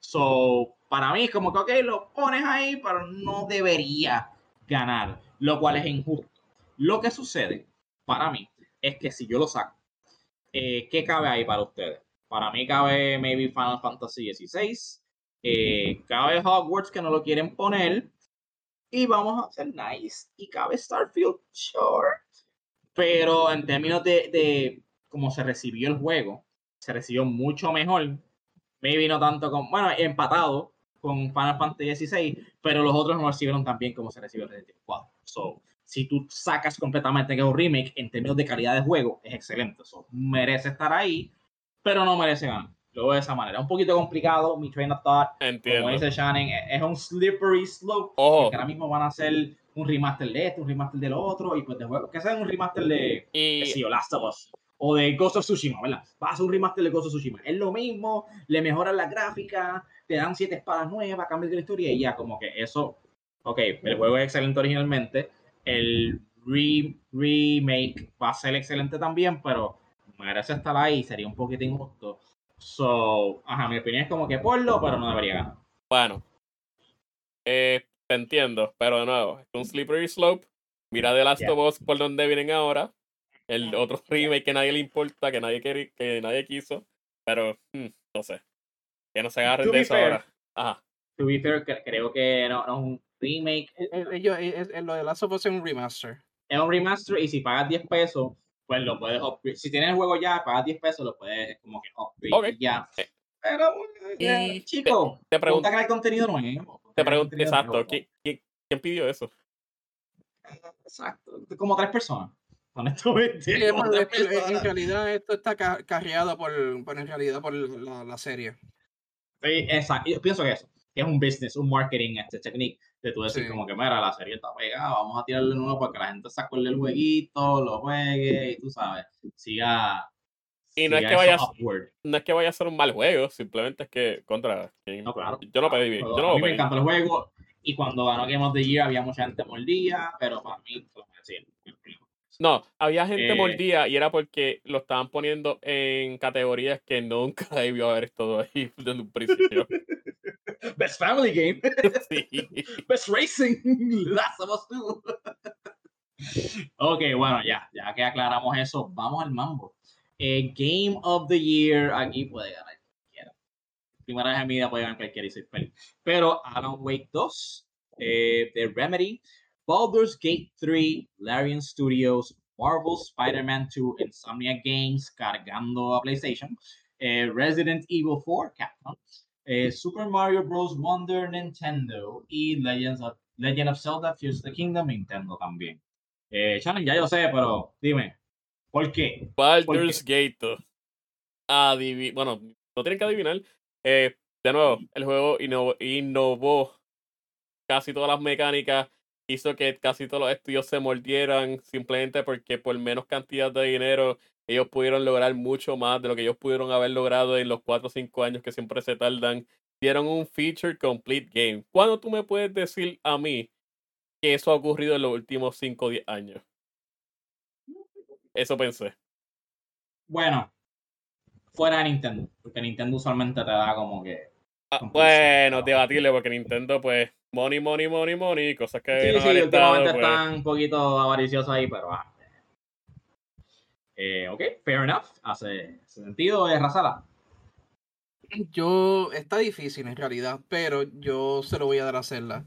So, para mí como que, ok, lo pones ahí, pero no debería ganar, lo cual es injusto. Lo que sucede, para mí, es que si yo lo saco, eh, ¿qué cabe ahí para ustedes? Para mí cabe maybe Final Fantasy XVI, eh, cabe Hogwarts que no lo quieren poner, y vamos a hacer nice, y cabe Starfield, sure. Pero en términos de, de cómo se recibió el juego, se recibió mucho mejor. Maybe no tanto con, bueno, empatado con Final Fantasy XVI, pero los otros no recibieron tan bien como se recibió Resident Evil 4. So, si tú sacas completamente que un remake en términos de calidad de juego, es excelente. So, merece estar ahí, pero no merece ganar. Lo veo de esa manera. Un poquito complicado, mi train of thought. Entiendo. Como dice Shannon, es un slippery slope. Ojo, Porque ahora mismo van a hacer un remaster de este, un remaster del otro, y pues de juego. Que sea un remaster de, y sí, o Last of Us, o de Ghost of Tsushima, ¿verdad? Vas a hacer un remaster de Ghost of Tsushima. Es lo mismo, le mejoran la gráfica, te dan siete espadas nuevas, cambias de la historia y ya, como que eso. Ok, el juego es excelente originalmente. El re- remake va a ser excelente también, pero merece estar ahí, sería un poquito injusto. So, ajá, mi opinión es como que ponlo, pero no debería ganar. bueno. Eh, te entiendo, pero de nuevo, es un slippery slope. Mira The Last Yeah. of Us por donde vienen ahora. El otro remake que nadie le importa, que nadie, queri- que nadie quiso. Pero, hmm, no sé. Que no se agarren To de eso fair. ahora. Ajá. To be fair, cre- creo que no, no es un remake, Eh, eh, ellos- es- es lo de Last of Us es un remaster. es un remaster y si pagas 10 pesos, pues lo puedes upgrade. Si tienes el juego ya, pagas 10 pesos, lo puedes como que upgrade Ok. y ya. Eh. Pero, eh, Y chico, Te pregunto, pregunta que el contenido nuevo. te pregunto, exacto, nuevo. ¿quién, quién, quién pidió eso? Exacto. Como tres personas. Honestamente. Sí, es como más, tres es que, eh, en realidad esto está ca- carreado por, por en realidad por la, la serie. Sí, exacto. Yo pienso que eso. Que es un business, un marketing este technique. De tú decir Sí. como que, mira, la serie está pegada, vamos a tirarle nuevo para que la gente se acuerde del jueguito, lo juegue y tú sabes, siga. Y no es que upward. No es que vaya a ser un mal juego, simplemente es que contra. que- No, claro. Yo no pedí bien. Pero Yo no a mí me pedí. encantó el juego y cuando ganó Game of the Year había mucha gente mordida, pero para mí, pues, sí, No, había gente Eh. mordida y era porque lo estaban poniendo en categorías que nunca debió haber estado ahí desde un principio. Best Family Game, Sí. Best Racing, Last of Us 2. ok, bueno, ya, ya que aclaramos eso, vamos al mambo. Eh, Game of the Year, aquí puede ganar cualquiera. Primera vez en mi vida puede ganar cualquiera y soy feliz. Pero Alan Wake 2, eh, The Remedy, Baldur's Gate 3, Larian Studios, Marvel Spider-Man 2, Insomnia Games, cargando a PlayStation, eh, Resident Evil 4, Capcom, eh, Super Mario Bros. Wonder, Nintendo, y Legends of, Legend of Zelda, Tears of the Kingdom, Nintendo también. Eh, Shannon, ya yo sé, pero dime, ¿por qué? Baldur's Gate 2. Adivi- bueno, no tienen que adivinar. Eh, de nuevo, el juego innovó, innovó casi todas las mecánicas, hizo que casi todos los estudios se mordieran simplemente porque por menos cantidad de dinero ellos pudieron lograr mucho más de lo que ellos pudieron haber logrado en los 4 o 5 años que siempre se tardan. Dieron un feature complete game. ¿Cuándo tú me puedes decir a mí que eso ha ocurrido en los últimos 5 o 10 años? Eso pensé. Bueno, fuera de Nintendo, porque Nintendo usualmente te da como que... Ah, bueno, debatible porque Nintendo, pues, money, money, money, money, cosas que Sí, no sí, últimamente pues, están un poquito avariciosos ahí, pero... ah. Eh, ok, fair enough, hace, sentido, es Razala. Yo, está difícil en realidad, pero yo se lo voy a dar a Zelda.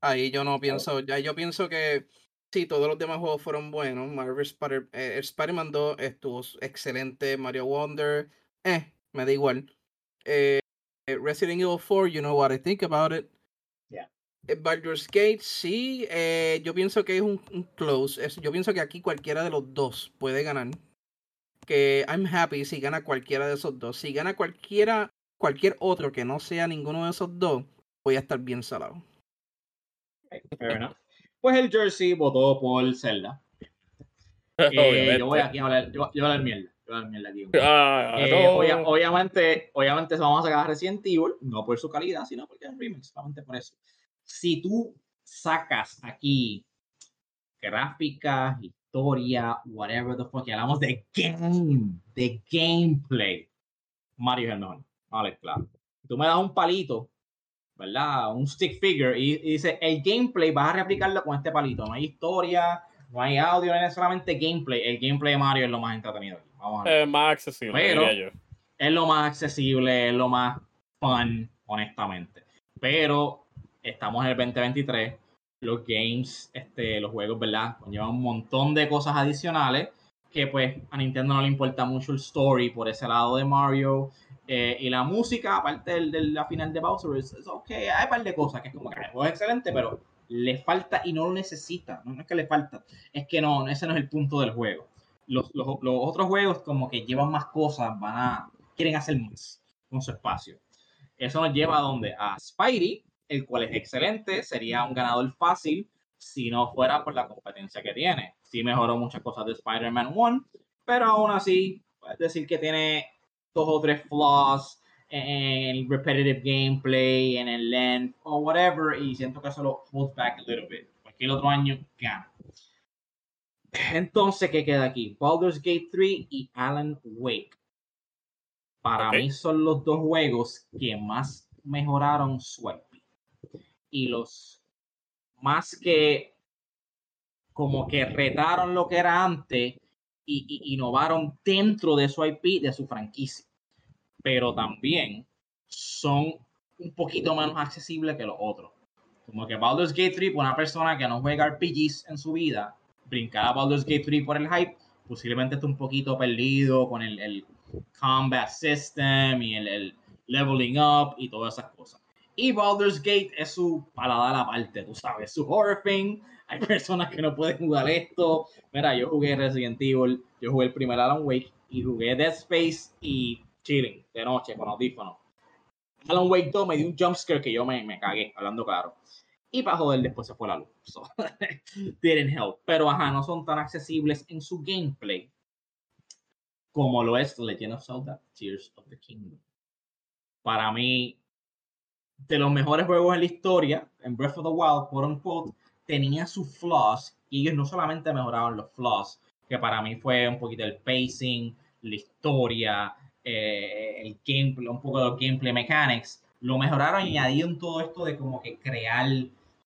Ahí yo no pienso, ya yo pienso que sí, todos los demás juegos fueron buenos. Marvel Spider, eh, Spider-Man 2 estuvo excelente, Mario Wonder, eh, me da igual. Eh, Resident Evil 4, you know what I think about it. Eh, Baldur's Gate, sí, eh, yo pienso que es un, un close. es- yo pienso que aquí cualquiera de los dos puede ganar. Que I'm happy si gana cualquiera de esos dos. Si gana cualquiera cualquier otro que no sea ninguno de esos dos, voy a estar bien salado. Fair enough. Pues el Jersey votó por Zelda. Eh, yo voy aquí a hablar, yo, yo voy a hablar mierda. Yo voy a hablar mierda aquí. Ah, Eh, no. obvia- obviamente, obviamente se vamos a sacar a Resident Evil, no por su calidad, sino porque es un remake, solamente por eso. Si tú sacas aquí gráficas, historia, whatever the fuck, y hablamos de game, de gameplay, Mario es el mejor. Vale, claro. Tú me das un palito, ¿verdad? Un stick figure y, y dice, el gameplay vas a replicarlo con este palito. No hay historia, no hay audio, no hay solamente gameplay. El gameplay de Mario es lo más entretenido aquí. Vamos a ver Eh, más accesible, Pero- diría yo. es lo más accesible, es lo más fun, honestamente. Pero estamos en el 2023, los games, este, los juegos, ¿verdad? Llevan un montón de cosas adicionales que pues a Nintendo no le importa mucho el story por ese lado de Mario. eh, y la música, aparte del- de la final de Bowser, es, ok, hay un par de cosas que es como que es excelente, pero le falta y no lo necesita. No es que le falta, es que no, ese no es el punto del juego. Los, los, los otros juegos como que llevan más cosas, van a, quieren hacer más con su espacio. Eso nos lleva a donde? A Spidey, el cual es excelente, sería un ganador fácil si no fuera por la competencia que tiene. Sí mejoró muchas cosas de Spider-Man 1, pero aún así, puedes decir que tiene dos o tres flaws en el repetitive gameplay, en el length o whatever, y siento que eso lo holds back a little bit. Cualquier otro año gana. Entonces, ¿qué queda aquí? Baldur's Gate 3 y Alan Wake. Para mí son los dos juegos que más mejoraron su. Y los más que como que retaron lo que era antes y, innovaron dentro de su IP, de su franquicia. Pero también son un poquito menos accesibles que los otros. Como que Baldur's Gate 3, para una persona que no juega RPGs en su vida, brincar a Baldur's Gate 3 por el hype, posiblemente esté un poquito perdido con el, el combat system y el, el leveling up y todas esas cosas. Y Baldur's Gate es su paladar aparte, tú sabes, su horror thing. Hay personas que no pueden jugar esto. Mira, yo jugué Resident Evil, yo jugué el primer Alan Wake y jugué Dead Space y chilling de noche con audífonos. Alan Wake 2 me dio un jumpscare que yo me, me cagué, hablando claro. Y para joder, después se fue la luz. So, didn't help. Pero ajá, no son tan accesibles en su gameplay como lo es Legend of Zelda Tears of the Kingdom. Para mí, de los mejores juegos en la historia, en Breath of the Wild, quote unquote, tenía sus flaws y ellos no solamente mejoraban los flaws, que para mí fue un poquito el pacing, la historia, eh, el gameplay, un poco de los gameplay mechanics, lo mejoraron y añadieron todo esto de como que crear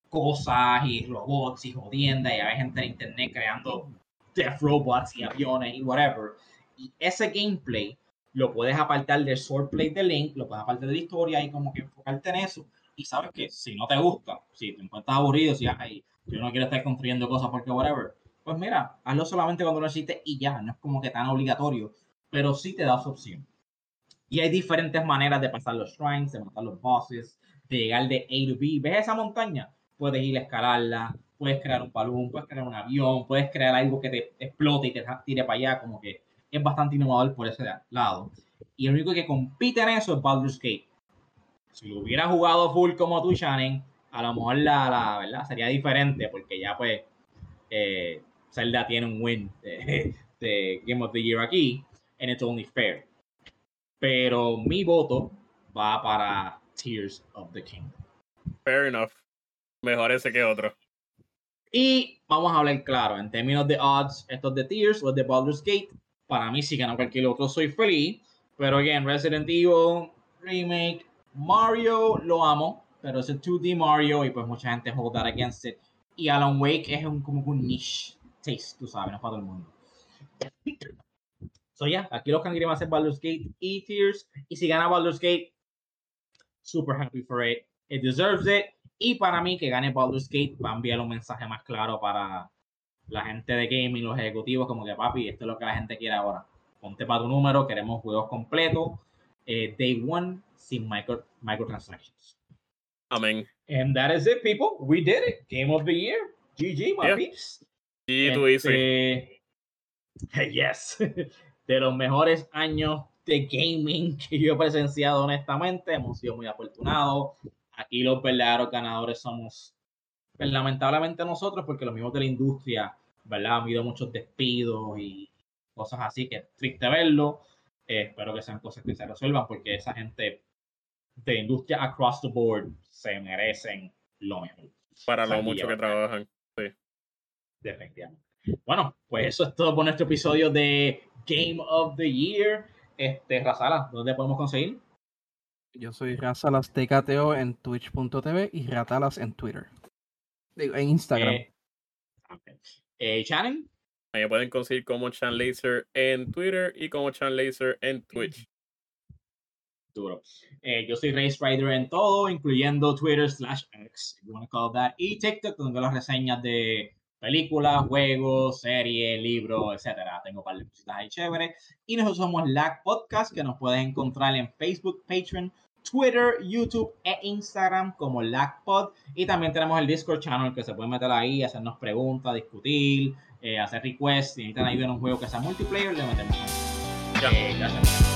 cosas y robots y jodienda y había gente en internet creando death robots y aviones y whatever. Y ese gameplay lo puedes apartar del swordplay de Link, lo puedes apartar de la historia y como que enfocarte en eso. Y sabes que si no te gusta, si te encuentras aburrido, si ay, yo no quiero estar construyendo cosas porque whatever, pues mira, hazlo solamente cuando lo necesites y ya, no es como que tan obligatorio, pero sí te da esa opción. Y hay diferentes maneras de pasar los shrines, de matar los bosses, de llegar de A to B. ¿Ves esa montaña? Puedes ir a escalarla, puedes crear un balón, puedes crear un avión, puedes crear algo que te explote y te tire para allá, como que es bastante innovador por ese lado. Y el único que compite en eso es Baldur's Gate. Si lo hubiera jugado full como tú, Shannon, a lo mejor la, la verdad sería diferente, porque ya pues eh, Zelda tiene un win de, de Game of the Year aquí, and it's only fair. Pero mi voto va para Tears of the Kingdom. Fair enough. Mejor ese que otro. Y vamos a hablar claro, en términos de odds, estos de Tears o de Baldur's Gate, para mí si gana cualquier otro soy feliz. Pero again, Resident Evil, Remake, Mario, lo amo, pero es el 2D Mario y pues mucha gente hold that against it. Y Alan Wake es un, como un niche taste, tú sabes, no es para todo el mundo. So yeah, aquí los cangrejeros hacer Baldur's Gate y Tears. Y si gana Baldur's Gate, super happy for it. It deserves it. Y para mí, que gane Baldur's Gate va a enviar un mensaje más claro para la gente de gaming, los ejecutivos, como que papi, esto es lo que la gente quiere ahora. Ponte para tu número, queremos juegos completos, eh, day one, sin micro, microtransactions. Amén. And that is it, people. We did it. Game of the year. GG, my Yeah. peeps. Y tú Este, yes. De los mejores años de gaming que yo he presenciado honestamente. Hemos sido muy afortunados. Aquí los verdaderos ganadores somos, pues, lamentablemente nosotros, porque los mismos de la industria, ¿verdad? Han habido muchos despidos y cosas así, que es triste verlo. Eh, espero que sean cosas que se resuelvan, porque esa gente de industria across the board se merecen lo mejor. Para lo mucho que trabajan. Sí. Definitivamente. Bueno, pues eso es todo por nuestro episodio de Game of the Year. Este, Razala, ¿dónde podemos conseguir? Yo soy Razalas TKTO en twitch.tv y Ratalas en Twitter. Digo, en Instagram. Eh, okay. Eh, Shannon. Me pueden conseguir como Chan Laser en Twitter y como Chan Laser en Twitch. Duro. Eh, yo soy Race Rider en todo, incluyendo Twitter slash X, if you want to call that, y TikTok, donde las reseñas de películas, juegos, series, libros, etcétera. Tengo un par de cositas ahí chéveres. Y nosotros somos LAG Podcast, que nos pueden encontrar en Facebook, Patreon, Twitter, YouTube e Instagram como LAGPod. Y también tenemos el Discord channel que se pueden meter ahí, hacernos preguntas, discutir, eh, hacer requests. Si necesitan ayuda en un juego que sea multiplayer, le metemos. Ya. Eh, gracias.